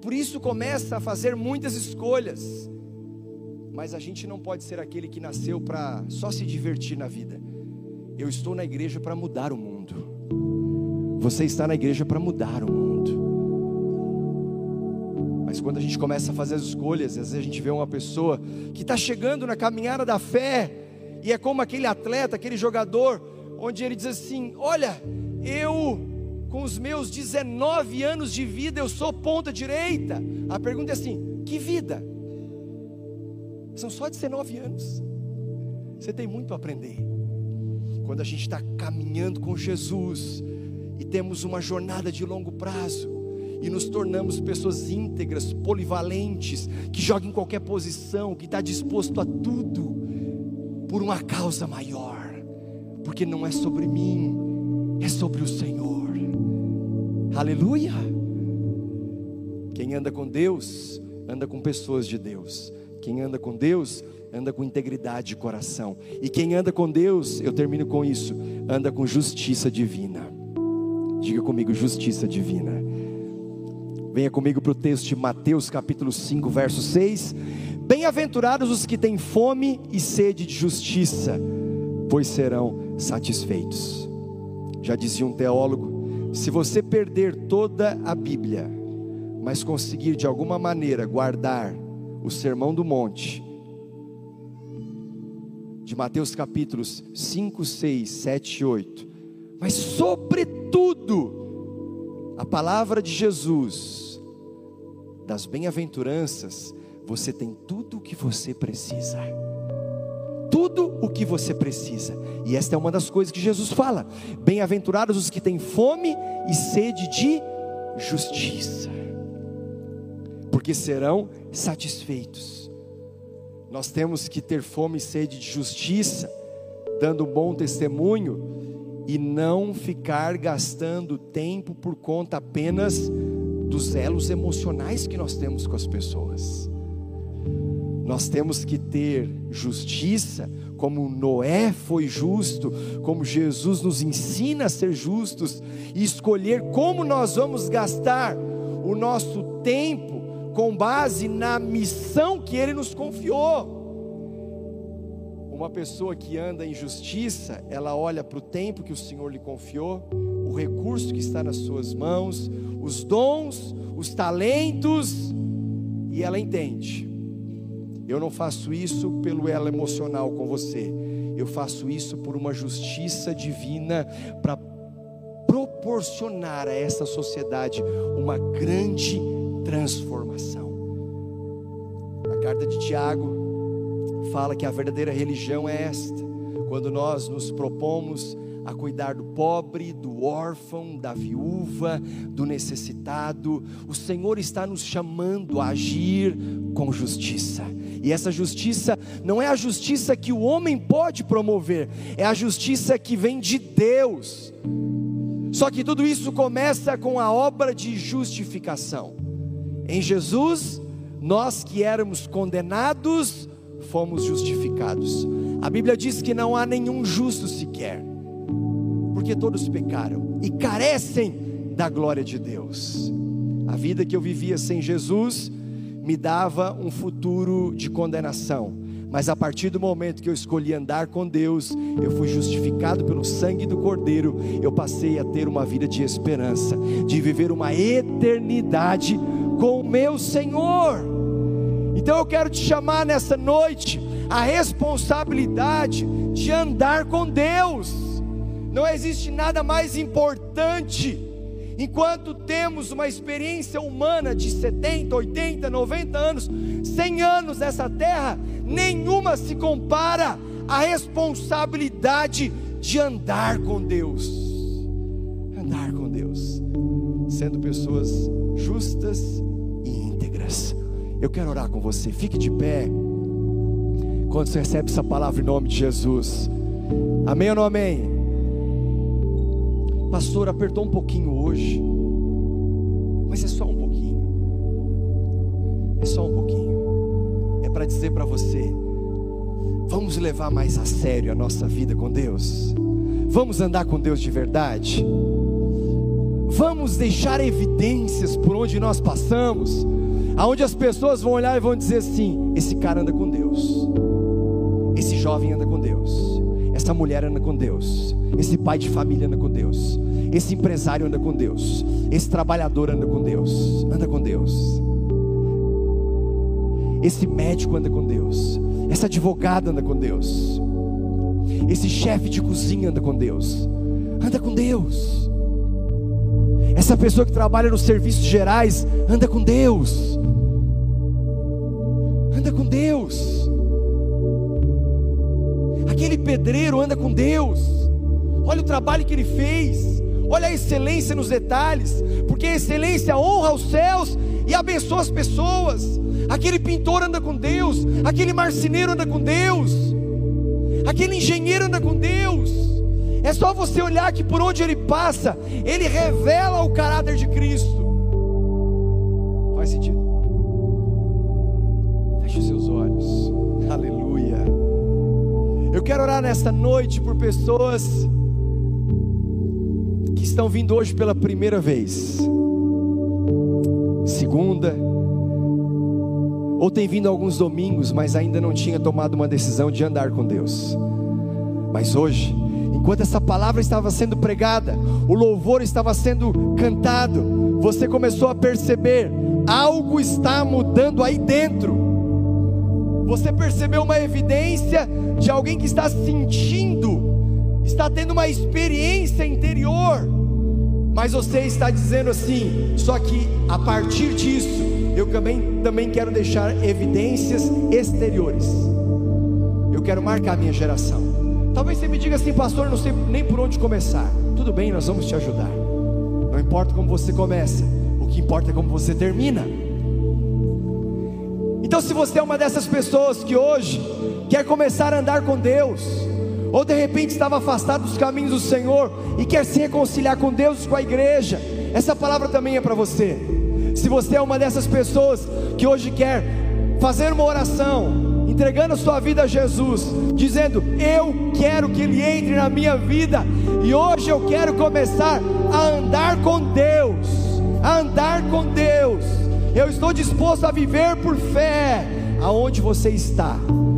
Por isso começa a fazer muitas escolhas. Mas a gente não pode ser aquele que nasceu para só se divertir na vida. Eu estou na igreja para mudar o mundo. Você está na igreja para mudar o mundo. Mas quando a gente começa a fazer as escolhas, às vezes a gente vê uma pessoa que está chegando na caminhada da fé, e é como aquele atleta, aquele jogador, onde ele diz assim: Olha, eu com os meus 19 anos de vida, eu sou ponta direita. A pergunta é assim: que vida? São só 19 anos. Você tem muito a aprender. Quando a gente está caminhando com Jesus e temos uma jornada de longo prazo e nos tornamos pessoas íntegras, polivalentes, que jogam em qualquer posição, que está disposto a tudo por uma causa maior, porque não é sobre mim, é sobre o Senhor. Aleluia! Quem anda com Deus, anda com pessoas de Deus. Quem anda com Deus, anda com integridade de coração. E quem anda com Deus, eu termino com isso, anda com justiça divina. Diga comigo, justiça divina. Venha comigo para o texto de Mateus capítulo 5, verso 6. Bem-aventurados os que têm fome e sede de justiça, pois serão satisfeitos. Já dizia um teólogo: se você perder toda a Bíblia, mas conseguir de alguma maneira guardar o Sermão do Monte, de Mateus capítulos 5, 6, 7 e 8, mas sobretudo a palavra de Jesus, das bem-aventuranças, você tem tudo o que você precisa. Tudo o que você precisa, e esta é uma das coisas que Jesus fala: bem-aventurados os que têm fome e sede de justiça, porque serão satisfeitos. Nós temos que ter fome e sede de justiça, dando bom testemunho e não ficar gastando tempo por conta apenas dos elos emocionais que nós temos com as pessoas. Nós temos que ter justiça, como Noé foi justo, como Jesus nos ensina a ser justos, e escolher como nós vamos gastar o nosso tempo com base na missão que Ele nos confiou. Uma pessoa que anda em justiça, ela olha para o tempo que o Senhor lhe confiou, o recurso que está nas suas mãos, os dons, os talentos, e ela entende eu não faço isso pelo elo emocional com você. Eu faço isso por uma justiça divina para proporcionar a essa sociedade uma grande transformação. A carta de Tiago fala que a verdadeira religião é esta: quando nós nos propomos a cuidar do pobre, do órfão, da viúva, do necessitado. O Senhor está nos chamando a agir com justiça. E essa justiça não é a justiça que o homem pode promover, é a justiça que vem de Deus. Só que tudo isso começa com a obra de justificação. Em Jesus, nós que éramos condenados, fomos justificados. A Bíblia diz que não há nenhum justo sequer porque todos pecaram e carecem da glória de Deus. A vida que eu vivia sem Jesus me dava um futuro de condenação. Mas a partir do momento que eu escolhi andar com Deus, eu fui justificado pelo sangue do Cordeiro, eu passei a ter uma vida de esperança, de viver uma eternidade com o meu Senhor. Então eu quero te chamar nessa noite a responsabilidade de andar com Deus. Não existe nada mais importante. Enquanto temos uma experiência humana de 70, 80, 90 anos, 100 anos nessa terra, nenhuma se compara à responsabilidade de andar com Deus. Andar com Deus, sendo pessoas justas e íntegras Eu quero orar com você. Fique de pé. Quando você recebe essa palavra em nome de Jesus. Amém ou não amém? Pastor, apertou um pouquinho hoje. Mas é só um pouquinho. É só um pouquinho. É para dizer para você: vamos levar mais a sério a nossa vida com Deus. Vamos andar com Deus de verdade. Vamos deixar evidências por onde nós passamos, aonde as pessoas vão olhar e vão dizer assim: esse cara anda com Deus, esse jovem anda com Deus, essa mulher anda com Deus, esse pai de família anda com Deus, esse empresário anda com Deus, esse trabalhador anda com Deus, anda com Deus, esse médico anda com Deus, essa advogada anda com Deus, esse chefe de cozinha anda com Deus, anda com Deus. Essa pessoa que trabalha nos serviços gerais anda com Deus. Anda com Deus. Aquele pedreiro anda com Deus. Olha o trabalho que ele fez. Olha a excelência nos detalhes, porque a excelência honra os céus e abençoa as pessoas. Aquele pintor anda com Deus, aquele marceneiro anda com Deus, aquele engenheiro anda com Deus. É só você olhar que por onde ele passa, ele revela o caráter de Cristo. Faz sentido? Feche os seus olhos. Aleluia. Eu quero orar nesta noite por pessoas estão vindo hoje pela primeira vez, segunda, ou tem vindo alguns domingos, mas ainda não tinha tomado uma decisão de andar com Deus. Mas hoje, enquanto essa palavra estava sendo pregada, o louvor estava sendo cantado, você começou a perceber: algo está mudando aí dentro. Você percebeu uma evidência de alguém que está sentindo, está tendo uma experiência interior, mas você está dizendo assim: só que a partir disso, eu também, também quero deixar evidências exteriores. Eu quero marcar a minha geração. Talvez você me diga assim, pastor, não sei nem por onde começar. Tudo bem, nós vamos te ajudar. Não importa como você começa, o que importa é como você termina. Então, se você é uma dessas pessoas que hoje quer começar a andar com Deus, ou de repente estava afastado dos caminhos do Senhor e quer se reconciliar com Deus com a igreja, essa palavra também é para você. Se você é uma dessas pessoas que hoje quer fazer uma oração, entregando a sua vida a Jesus, dizendo: Eu quero que Ele entre na minha vida, e hoje eu quero começar a andar com Deus, a andar com Deus. Eu estou disposto a viver por fé, aonde você está.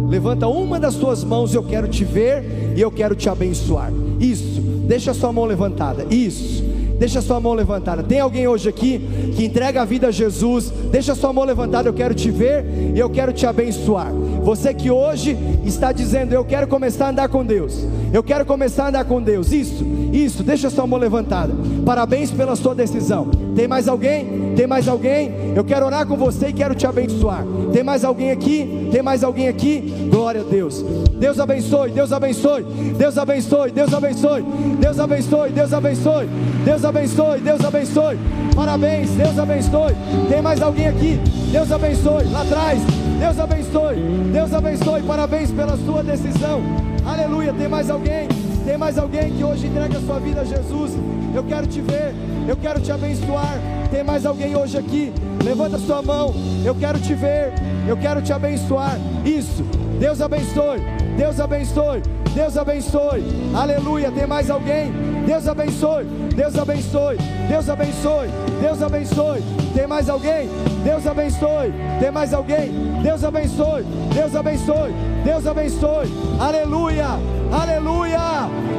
Levanta uma das suas mãos, eu quero te ver e eu quero te abençoar. Isso, deixa a sua mão levantada. Isso. Deixa a sua mão levantada. Tem alguém hoje aqui que entrega a vida a Jesus? Deixa a sua mão levantada, eu quero te ver e eu quero te abençoar. Você que hoje está dizendo, eu quero começar a andar com Deus. Eu quero começar a andar com Deus. Isso, isso, deixa sua mão levantada. Parabéns pela sua decisão. Tem mais alguém? Tem mais alguém? Eu quero orar com você e quero te abençoar. Tem mais alguém aqui? Tem mais alguém aqui? Glória a Deus. Deus abençoe, Deus abençoe, Deus abençoe, Deus abençoe, Deus abençoe, Deus abençoe, Deus abençoe, Deus abençoe. Parabéns, Deus abençoe. Tem mais alguém aqui? Deus abençoe. Lá atrás, Deus abençoe, Deus abençoe. Parabéns pela sua decisão. Aleluia. Tem mais alguém? Tem mais alguém que hoje entrega a sua vida a Jesus? Eu quero te ver, eu quero te abençoar. Tem mais alguém hoje aqui? Levanta sua mão. Eu quero te ver, eu quero te abençoar. Isso. Deus abençoe. Deus abençoe. Deus abençoe. Aleluia. Tem mais alguém? Deus abençoe. Deus abençoe. Deus abençoe. Deus abençoe. Tem mais alguém? Deus abençoe. Tem mais alguém? Deus abençoe. Deus abençoe. Deus abençoe. Aleluia. Aleluia.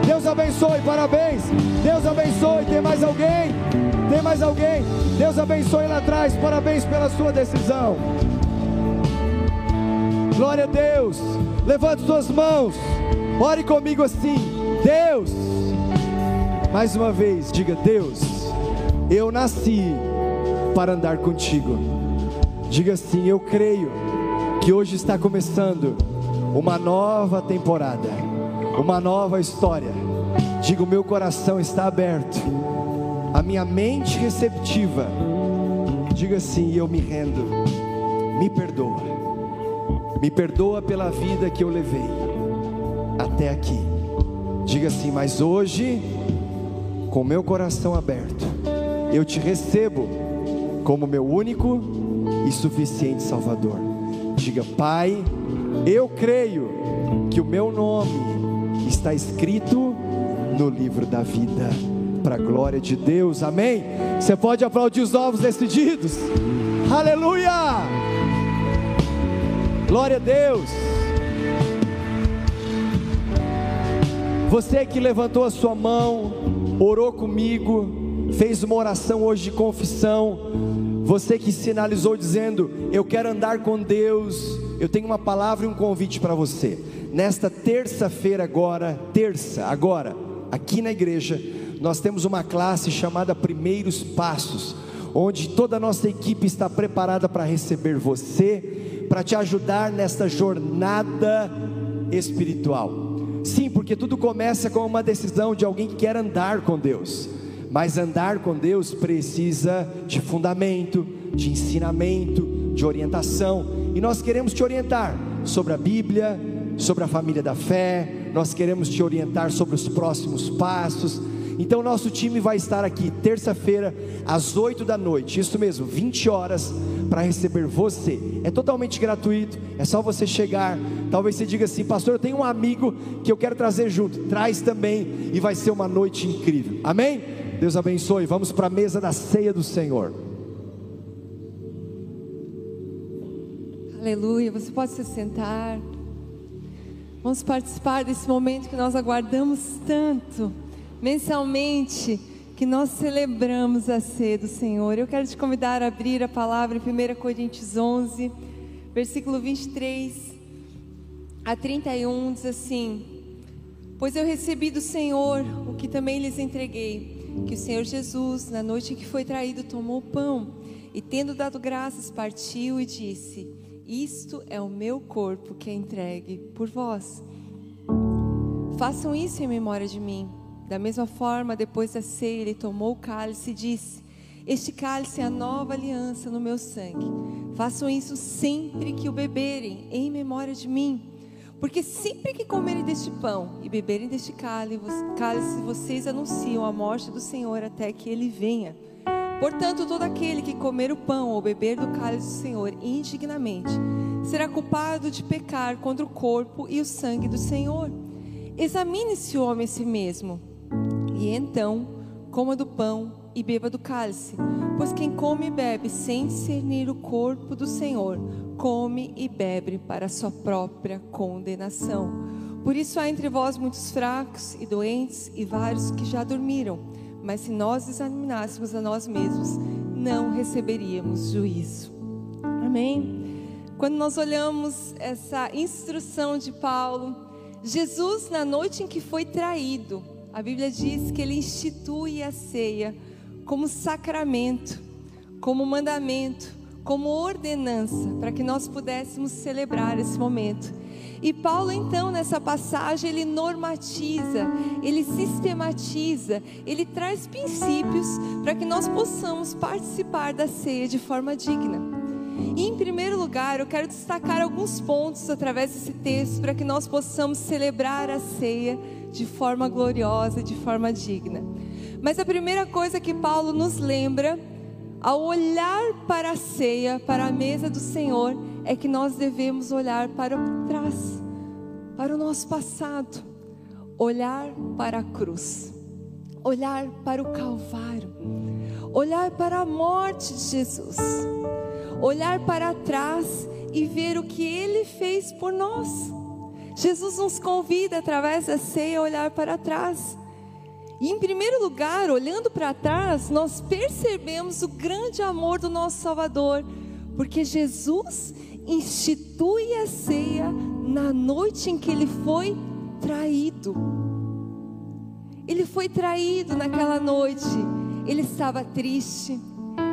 Deus abençoe. Parabéns. Deus abençoe. Tem mais alguém? Tem mais alguém? Deus abençoe lá atrás. Parabéns pela sua decisão. Glória a Deus. Levante suas mãos. Ore comigo assim. Deus. Mais uma vez, diga: Deus, eu nasci para andar contigo. Diga assim: Eu creio que hoje está começando uma nova temporada, uma nova história. Diga: O meu coração está aberto, a minha mente receptiva. Diga assim: Eu me rendo, me perdoa. Me perdoa pela vida que eu levei até aqui. Diga assim, mas hoje, com meu coração aberto, eu te recebo como meu único e suficiente Salvador. Diga, Pai, eu creio que o meu nome está escrito no livro da vida, para a glória de Deus, amém? Você pode aplaudir os novos decididos, aleluia! Glória a Deus. Você que levantou a sua mão, orou comigo, fez uma oração hoje de confissão. Você que sinalizou dizendo: Eu quero andar com Deus. Eu tenho uma palavra e um convite para você. Nesta terça-feira, agora, terça, agora, aqui na igreja, nós temos uma classe chamada Primeiros Passos, onde toda a nossa equipe está preparada para receber você, para te ajudar nesta jornada espiritual. Sim, porque tudo começa com uma decisão de alguém que quer andar com Deus. Mas andar com Deus precisa de fundamento, de ensinamento, de orientação. E nós queremos te orientar sobre a Bíblia, sobre a família da fé, nós queremos te orientar sobre os próximos passos. Então, nosso time vai estar aqui terça-feira, às 8 da noite, isso mesmo, 20 horas, para receber você. É totalmente gratuito, é só você chegar. Talvez você diga assim, pastor, eu tenho um amigo que eu quero trazer junto. Traz também, e vai ser uma noite incrível. Amém? Deus abençoe. Vamos para a mesa da ceia do Senhor. Aleluia. Você pode se sentar. Vamos participar desse momento que nós aguardamos tanto, mensalmente, que nós celebramos a ceia do Senhor. Eu quero te convidar a abrir a palavra em 1 Coríntios 11, versículo 23 a 31, diz assim: Pois eu recebi do Senhor o que também lhes entreguei, que o Senhor Jesus, na noite em que foi traído, tomou o pão e, tendo dado graças, partiu e disse: isto é o meu corpo que é entregue por vós. Façam isso em memória de mim. Da mesma forma, depois da ceia, ele tomou o cálice e disse: Este cálice é a nova aliança no meu sangue. Façam isso sempre que o beberem, em memória de mim. Porque sempre que comerem deste pão e beberem deste cálice, vocês anunciam a morte do Senhor até que ele venha. Portanto, todo aquele que comer o pão ou beber do cálice do Senhor indignamente será culpado de pecar contra o corpo e o sangue do Senhor. Examine-se o homem a si mesmo, e então coma do pão e beba do cálice. Pois quem come e bebe sem discernir o corpo do Senhor, come e bebe para sua própria condenação. Por isso há entre vós muitos fracos e doentes e vários que já dormiram. Mas se nós examinássemos a nós mesmos, não receberíamos juízo. Amém? Quando nós olhamos essa instrução de Paulo, Jesus, na noite em que foi traído, a Bíblia diz que ele institui a ceia como sacramento, como mandamento, como ordenança, para que nós pudéssemos celebrar esse momento. E Paulo, então, nessa passagem, ele normatiza, ele sistematiza, ele traz princípios para que nós possamos participar da ceia de forma digna. E, em primeiro lugar, eu quero destacar alguns pontos através desse texto para que nós possamos celebrar a ceia de forma gloriosa, de forma digna. Mas a primeira coisa que Paulo nos lembra, ao olhar para a ceia, para a mesa do Senhor, é que nós devemos olhar para trás, para o nosso passado, olhar para a cruz, olhar para o Calvário, olhar para a morte de Jesus, olhar para trás e ver o que Ele fez por nós. Jesus nos convida através da ceia a olhar para trás. E em primeiro lugar, olhando para trás, nós percebemos o grande amor do nosso Salvador, porque Jesus institui a ceia na noite em que ele foi traído. Ele foi traído naquela noite. Ele estava triste.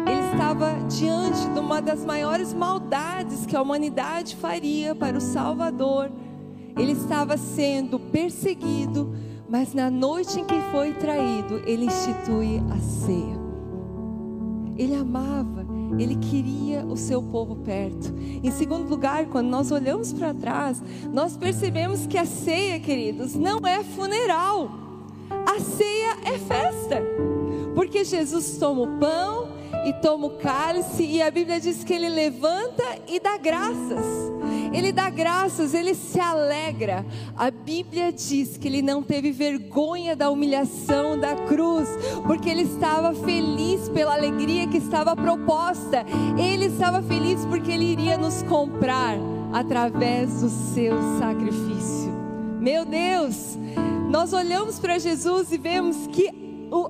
Ele estava diante de uma das maiores maldades que a humanidade faria para o Salvador. Ele estava sendo perseguido, mas na noite em que foi traído, ele institui a ceia. Ele amava, ele queria o seu povo perto. Em segundo lugar, quando nós olhamos para trás, nós percebemos que a ceia, queridos, não é funeral. A ceia é festa. Porque Jesus toma o pão e toma o cálice e a Bíblia diz que ele levanta e dá graças. Ele dá graças, ele se alegra. A Bíblia diz que ele não teve vergonha da humilhação da cruz, porque ele estava feliz pela alegria que estava proposta. Ele estava feliz porque ele iria nos comprar através do seu sacrifício. Meu Deus, nós olhamos para Jesus e vemos que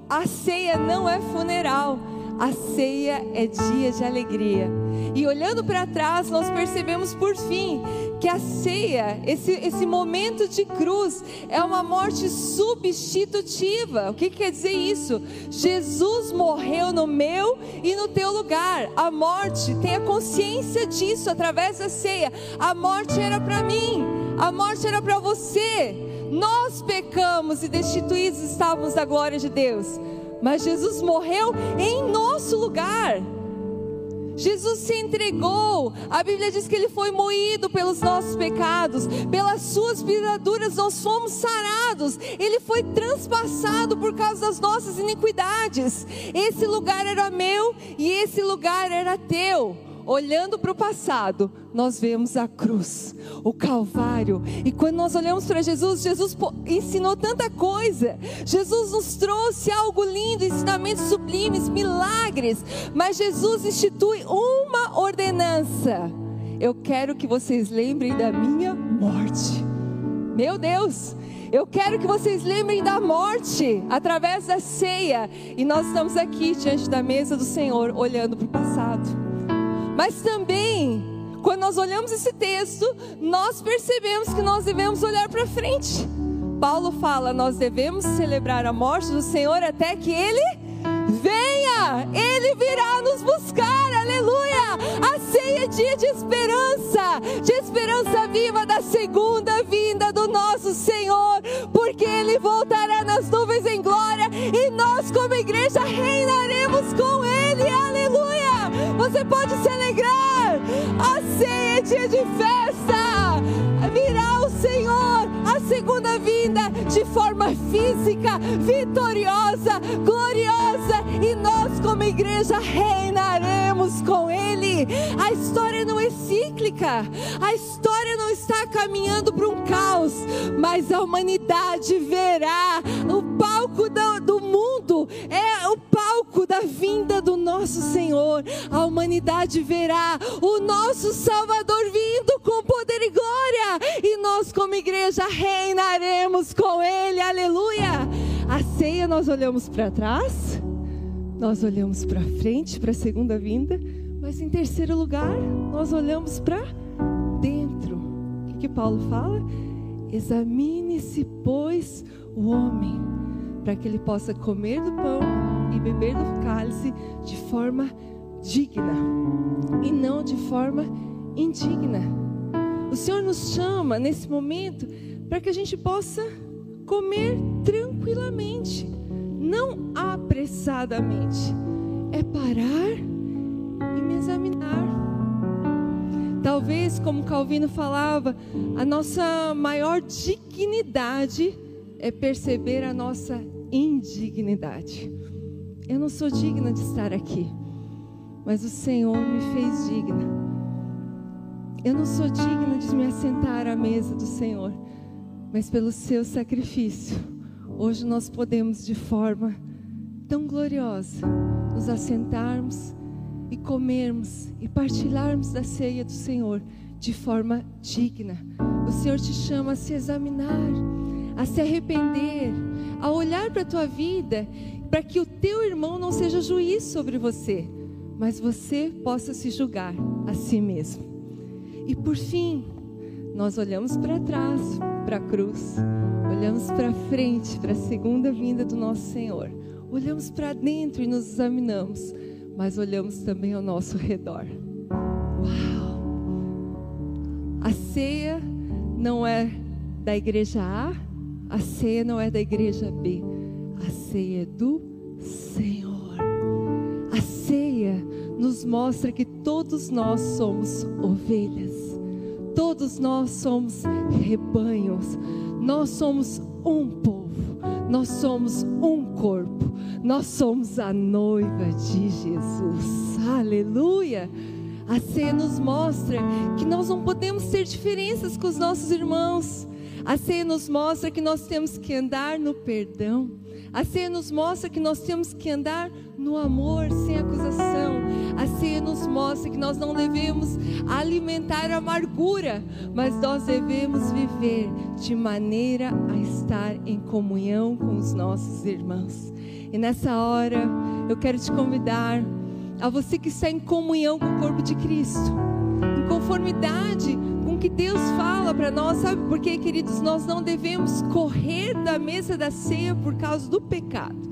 a ceia não é funeral a ceia é dia de alegria. E olhando para trás, nós percebemos por fim que a ceia, esse, esse momento de cruz, é uma morte substitutiva. O que, que quer dizer isso? Jesus morreu no meu e no teu lugar. A morte, tenha consciência disso através da ceia. A morte era para mim, a morte era para você. Nós pecamos e destituídos estávamos da glória de Deus mas Jesus morreu em nosso lugar. Jesus se entregou. A Bíblia diz que ele foi moído pelos nossos pecados, pelas suas pisaduras nós fomos sarados. Ele foi transpassado por causa das nossas iniquidades. Esse lugar era meu e esse lugar era teu olhando para o passado, nós vemos a cruz, o Calvário. E quando nós olhamos para Jesus, Jesus ensinou tanta coisa. Jesus nos trouxe algo lindo, ensinamentos sublimes, milagres. Mas Jesus institui uma ordenança. Eu quero que vocês lembrem da minha morte. Meu Deus, eu quero que vocês lembrem da morte através da ceia. E nós estamos aqui diante da mesa do Senhor, olhando para o passado. Mas também, quando nós olhamos esse texto, nós percebemos que nós devemos olhar para frente. Paulo fala: nós devemos celebrar a morte do Senhor até que Ele venha, Ele virá nos buscar, aleluia. A ceia é dia de esperança, de esperança viva da segunda vinda do nosso Senhor, porque Ele voltará nas nuvens em glória e nós, como igreja, reinaremos com Ele, aleluia. Você pode se alegrar. A ceia é dia de festa. Virá o Senhor, a segunda vinda, de forma física, vitoriosa, gloriosa. E nós, como igreja, reinaremos com Ele. A história não é cíclica. A história não está caminhando para um caos. Mas a humanidade verá o palco do, do mundo. É o palco da vinda do nosso Senhor. A humanidade verá o nosso Salvador vindo com poder e glória, e nós, como igreja, reinaremos com Ele, aleluia. A ceia nós olhamos para trás, nós olhamos para frente, para a segunda vinda, mas em terceiro lugar, nós olhamos para dentro. O que, que Paulo fala? Examine-se, pois, o homem, para que ele possa comer do pão e beber do cálice de forma digna e não de forma indigna. O Senhor nos chama nesse momento para que a gente possa comer tranquilamente, não apressadamente. É parar e me examinar. Talvez, como Calvino falava, a nossa maior dignidade é perceber a nossa indignidade. Eu não sou digna de estar aqui mas o Senhor me fez digna. Eu não sou digna de me assentar à mesa do Senhor, mas pelo seu sacrifício, hoje nós podemos de forma tão gloriosa nos assentarmos e comermos e partilharmos da ceia do Senhor de forma digna. O Senhor te chama a se examinar, a se arrepender, a olhar para a tua vida, para que o teu irmão não seja juiz sobre você mas você possa se julgar a si mesmo. E por fim, nós olhamos para trás, para a cruz, olhamos para frente, para a segunda vinda do nosso Senhor, olhamos para dentro e nos examinamos, mas olhamos também ao nosso redor. Uau! A ceia não é da igreja A, a ceia não é da igreja B, a ceia é do Senhor. A ceia nos mostra que todos nós somos ovelhas, todos nós somos rebanhos, nós somos um povo, nós somos um corpo, nós somos a noiva de Jesus. Aleluia! A ceia nos mostra que nós não podemos ter diferenças com os nossos irmãos. A ceia nos mostra que nós temos que andar no perdão. A ceia nos mostra que nós temos que andar no amor, sem acusação. A ceia nos mostra que nós não devemos alimentar amargura, mas nós devemos viver de maneira a estar em comunhão com os nossos irmãos. E nessa hora, eu quero te convidar a você que está em comunhão com o corpo de Cristo, em conformidade que Deus fala para nós, sabe por quê, queridos? Nós não devemos correr da mesa da ceia por causa do pecado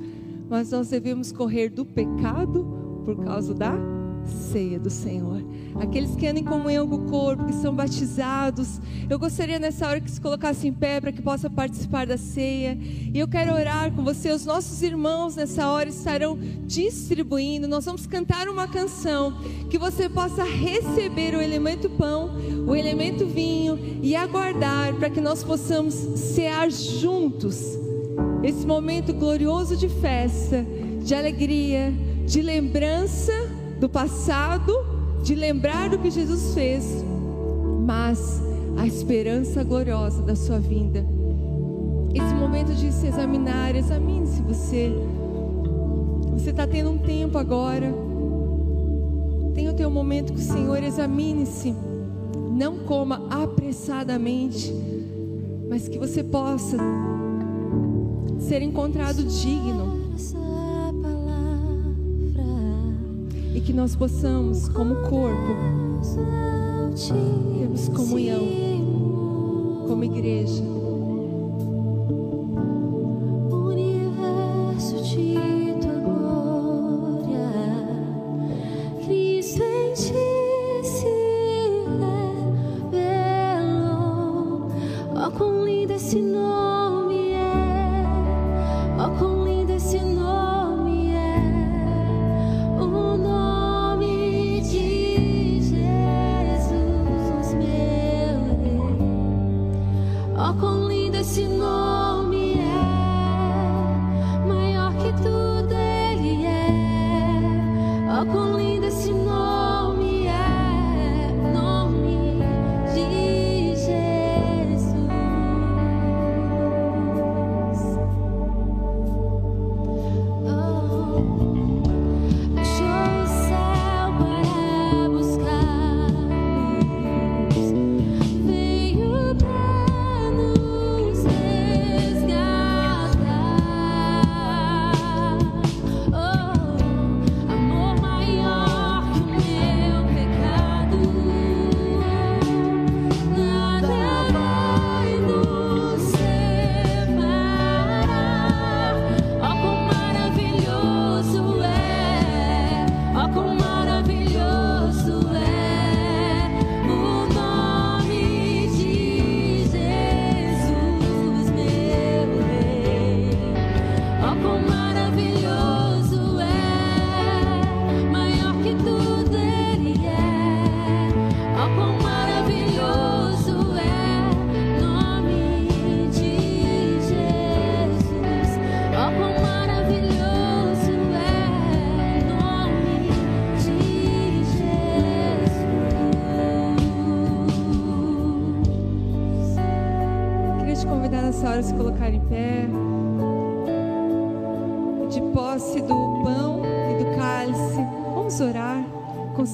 mas nós devemos correr do pecado por causa da ceia do Senhor. Aqueles que andam em comunhão com o corpo, que são batizados, eu gostaria nessa hora que se colocasse em pé para que possa participar da ceia. E eu quero orar com você. Os nossos irmãos nessa hora estarão distribuindo. Nós vamos cantar uma canção que você possa receber o elemento pão, o elemento vinho e aguardar para que nós possamos cear juntos esse momento glorioso de festa, de alegria, de lembrança do passado, de lembrar do que Jesus fez, mas a esperança gloriosa da sua vinda. Esse momento de se examinar, examine-se você. Você está tendo um tempo agora. Tenha o teu momento com o Senhor, examine-se. Não coma apressadamente, mas que você possa ser encontrado digno. Que nós possamos, como corpo, termos comunhão como igreja.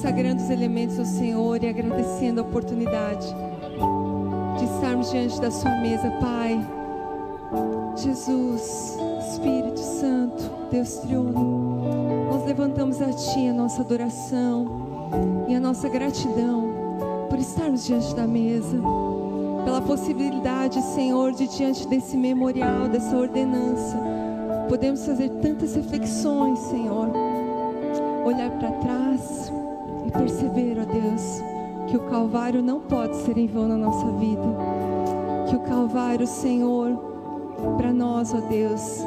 Consagrando os elementos ao Senhor e agradecendo a oportunidade de estarmos diante da Sua mesa, Pai. Jesus, Espírito Santo, Deus Triuno, nós levantamos a Ti a nossa adoração e a nossa gratidão por estarmos diante da mesa, pela possibilidade, Senhor, de diante desse memorial, dessa ordenança, podemos fazer tantas reflexões, Senhor, olhar para trás perceber, ó Deus, que o Calvário não pode ser em vão na nossa vida. Que o Calvário, Senhor, para nós, ó Deus,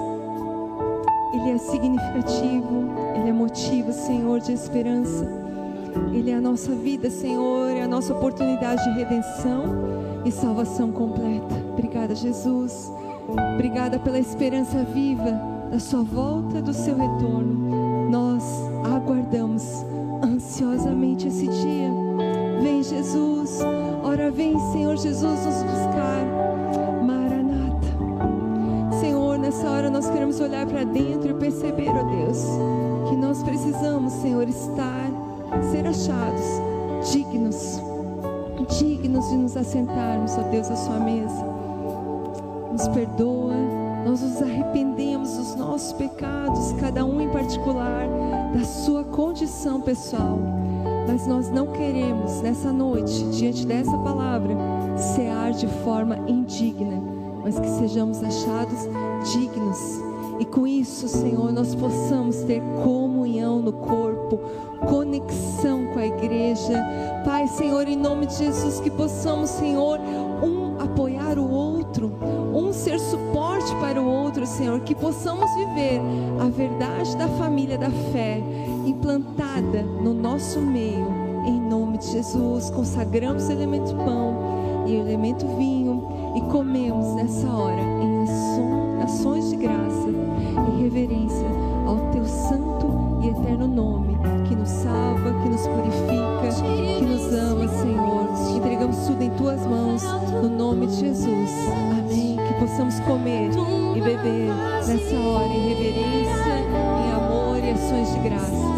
Ele é significativo, Ele é motivo, Senhor, de esperança. Ele é a nossa vida, Senhor, é a nossa oportunidade de redenção e salvação completa. Obrigada, Jesus. Obrigada pela esperança viva da Sua volta, do Seu retorno. Nós aguardamos ansiosamente esse dia. Vem, Jesus. Ora, vem, Senhor Jesus, nos buscar. Maranata. Senhor, nessa hora nós queremos olhar para dentro e perceber, ó Deus, que nós precisamos, Senhor, estar, ser achados dignos, dignos de nos assentarmos, ó Deus, à Sua mesa. Nos perdoa, nós nos arrependemos dos nossos pecados, cada um em particular, da sua condição pessoal. Mas nós não queremos, nessa noite, diante dessa palavra, cear de forma indigna, mas que sejamos achados dignos. E com isso, Senhor, nós possamos ter comunhão no corpo, conexão com a igreja. Pai, Senhor, em nome de Jesus, que possamos, Senhor, Senhor, que possamos viver a verdade da família da fé implantada no nosso meio, em nome de Jesus. Consagramos o elemento pão e o elemento vinho e comemos nessa hora em ações de graça e reverência ao teu santo e eterno nome, que nos salva, que nos purifica, que nos ama, Senhor. Entregamos tudo em tuas mãos, no nome de Jesus. Amém. Possamos comer e beber nessa hora em reverência, em amor e ações de graça.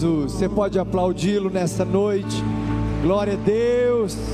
Jesus. Você pode aplaudi-lo nessa noite. Glória a Deus.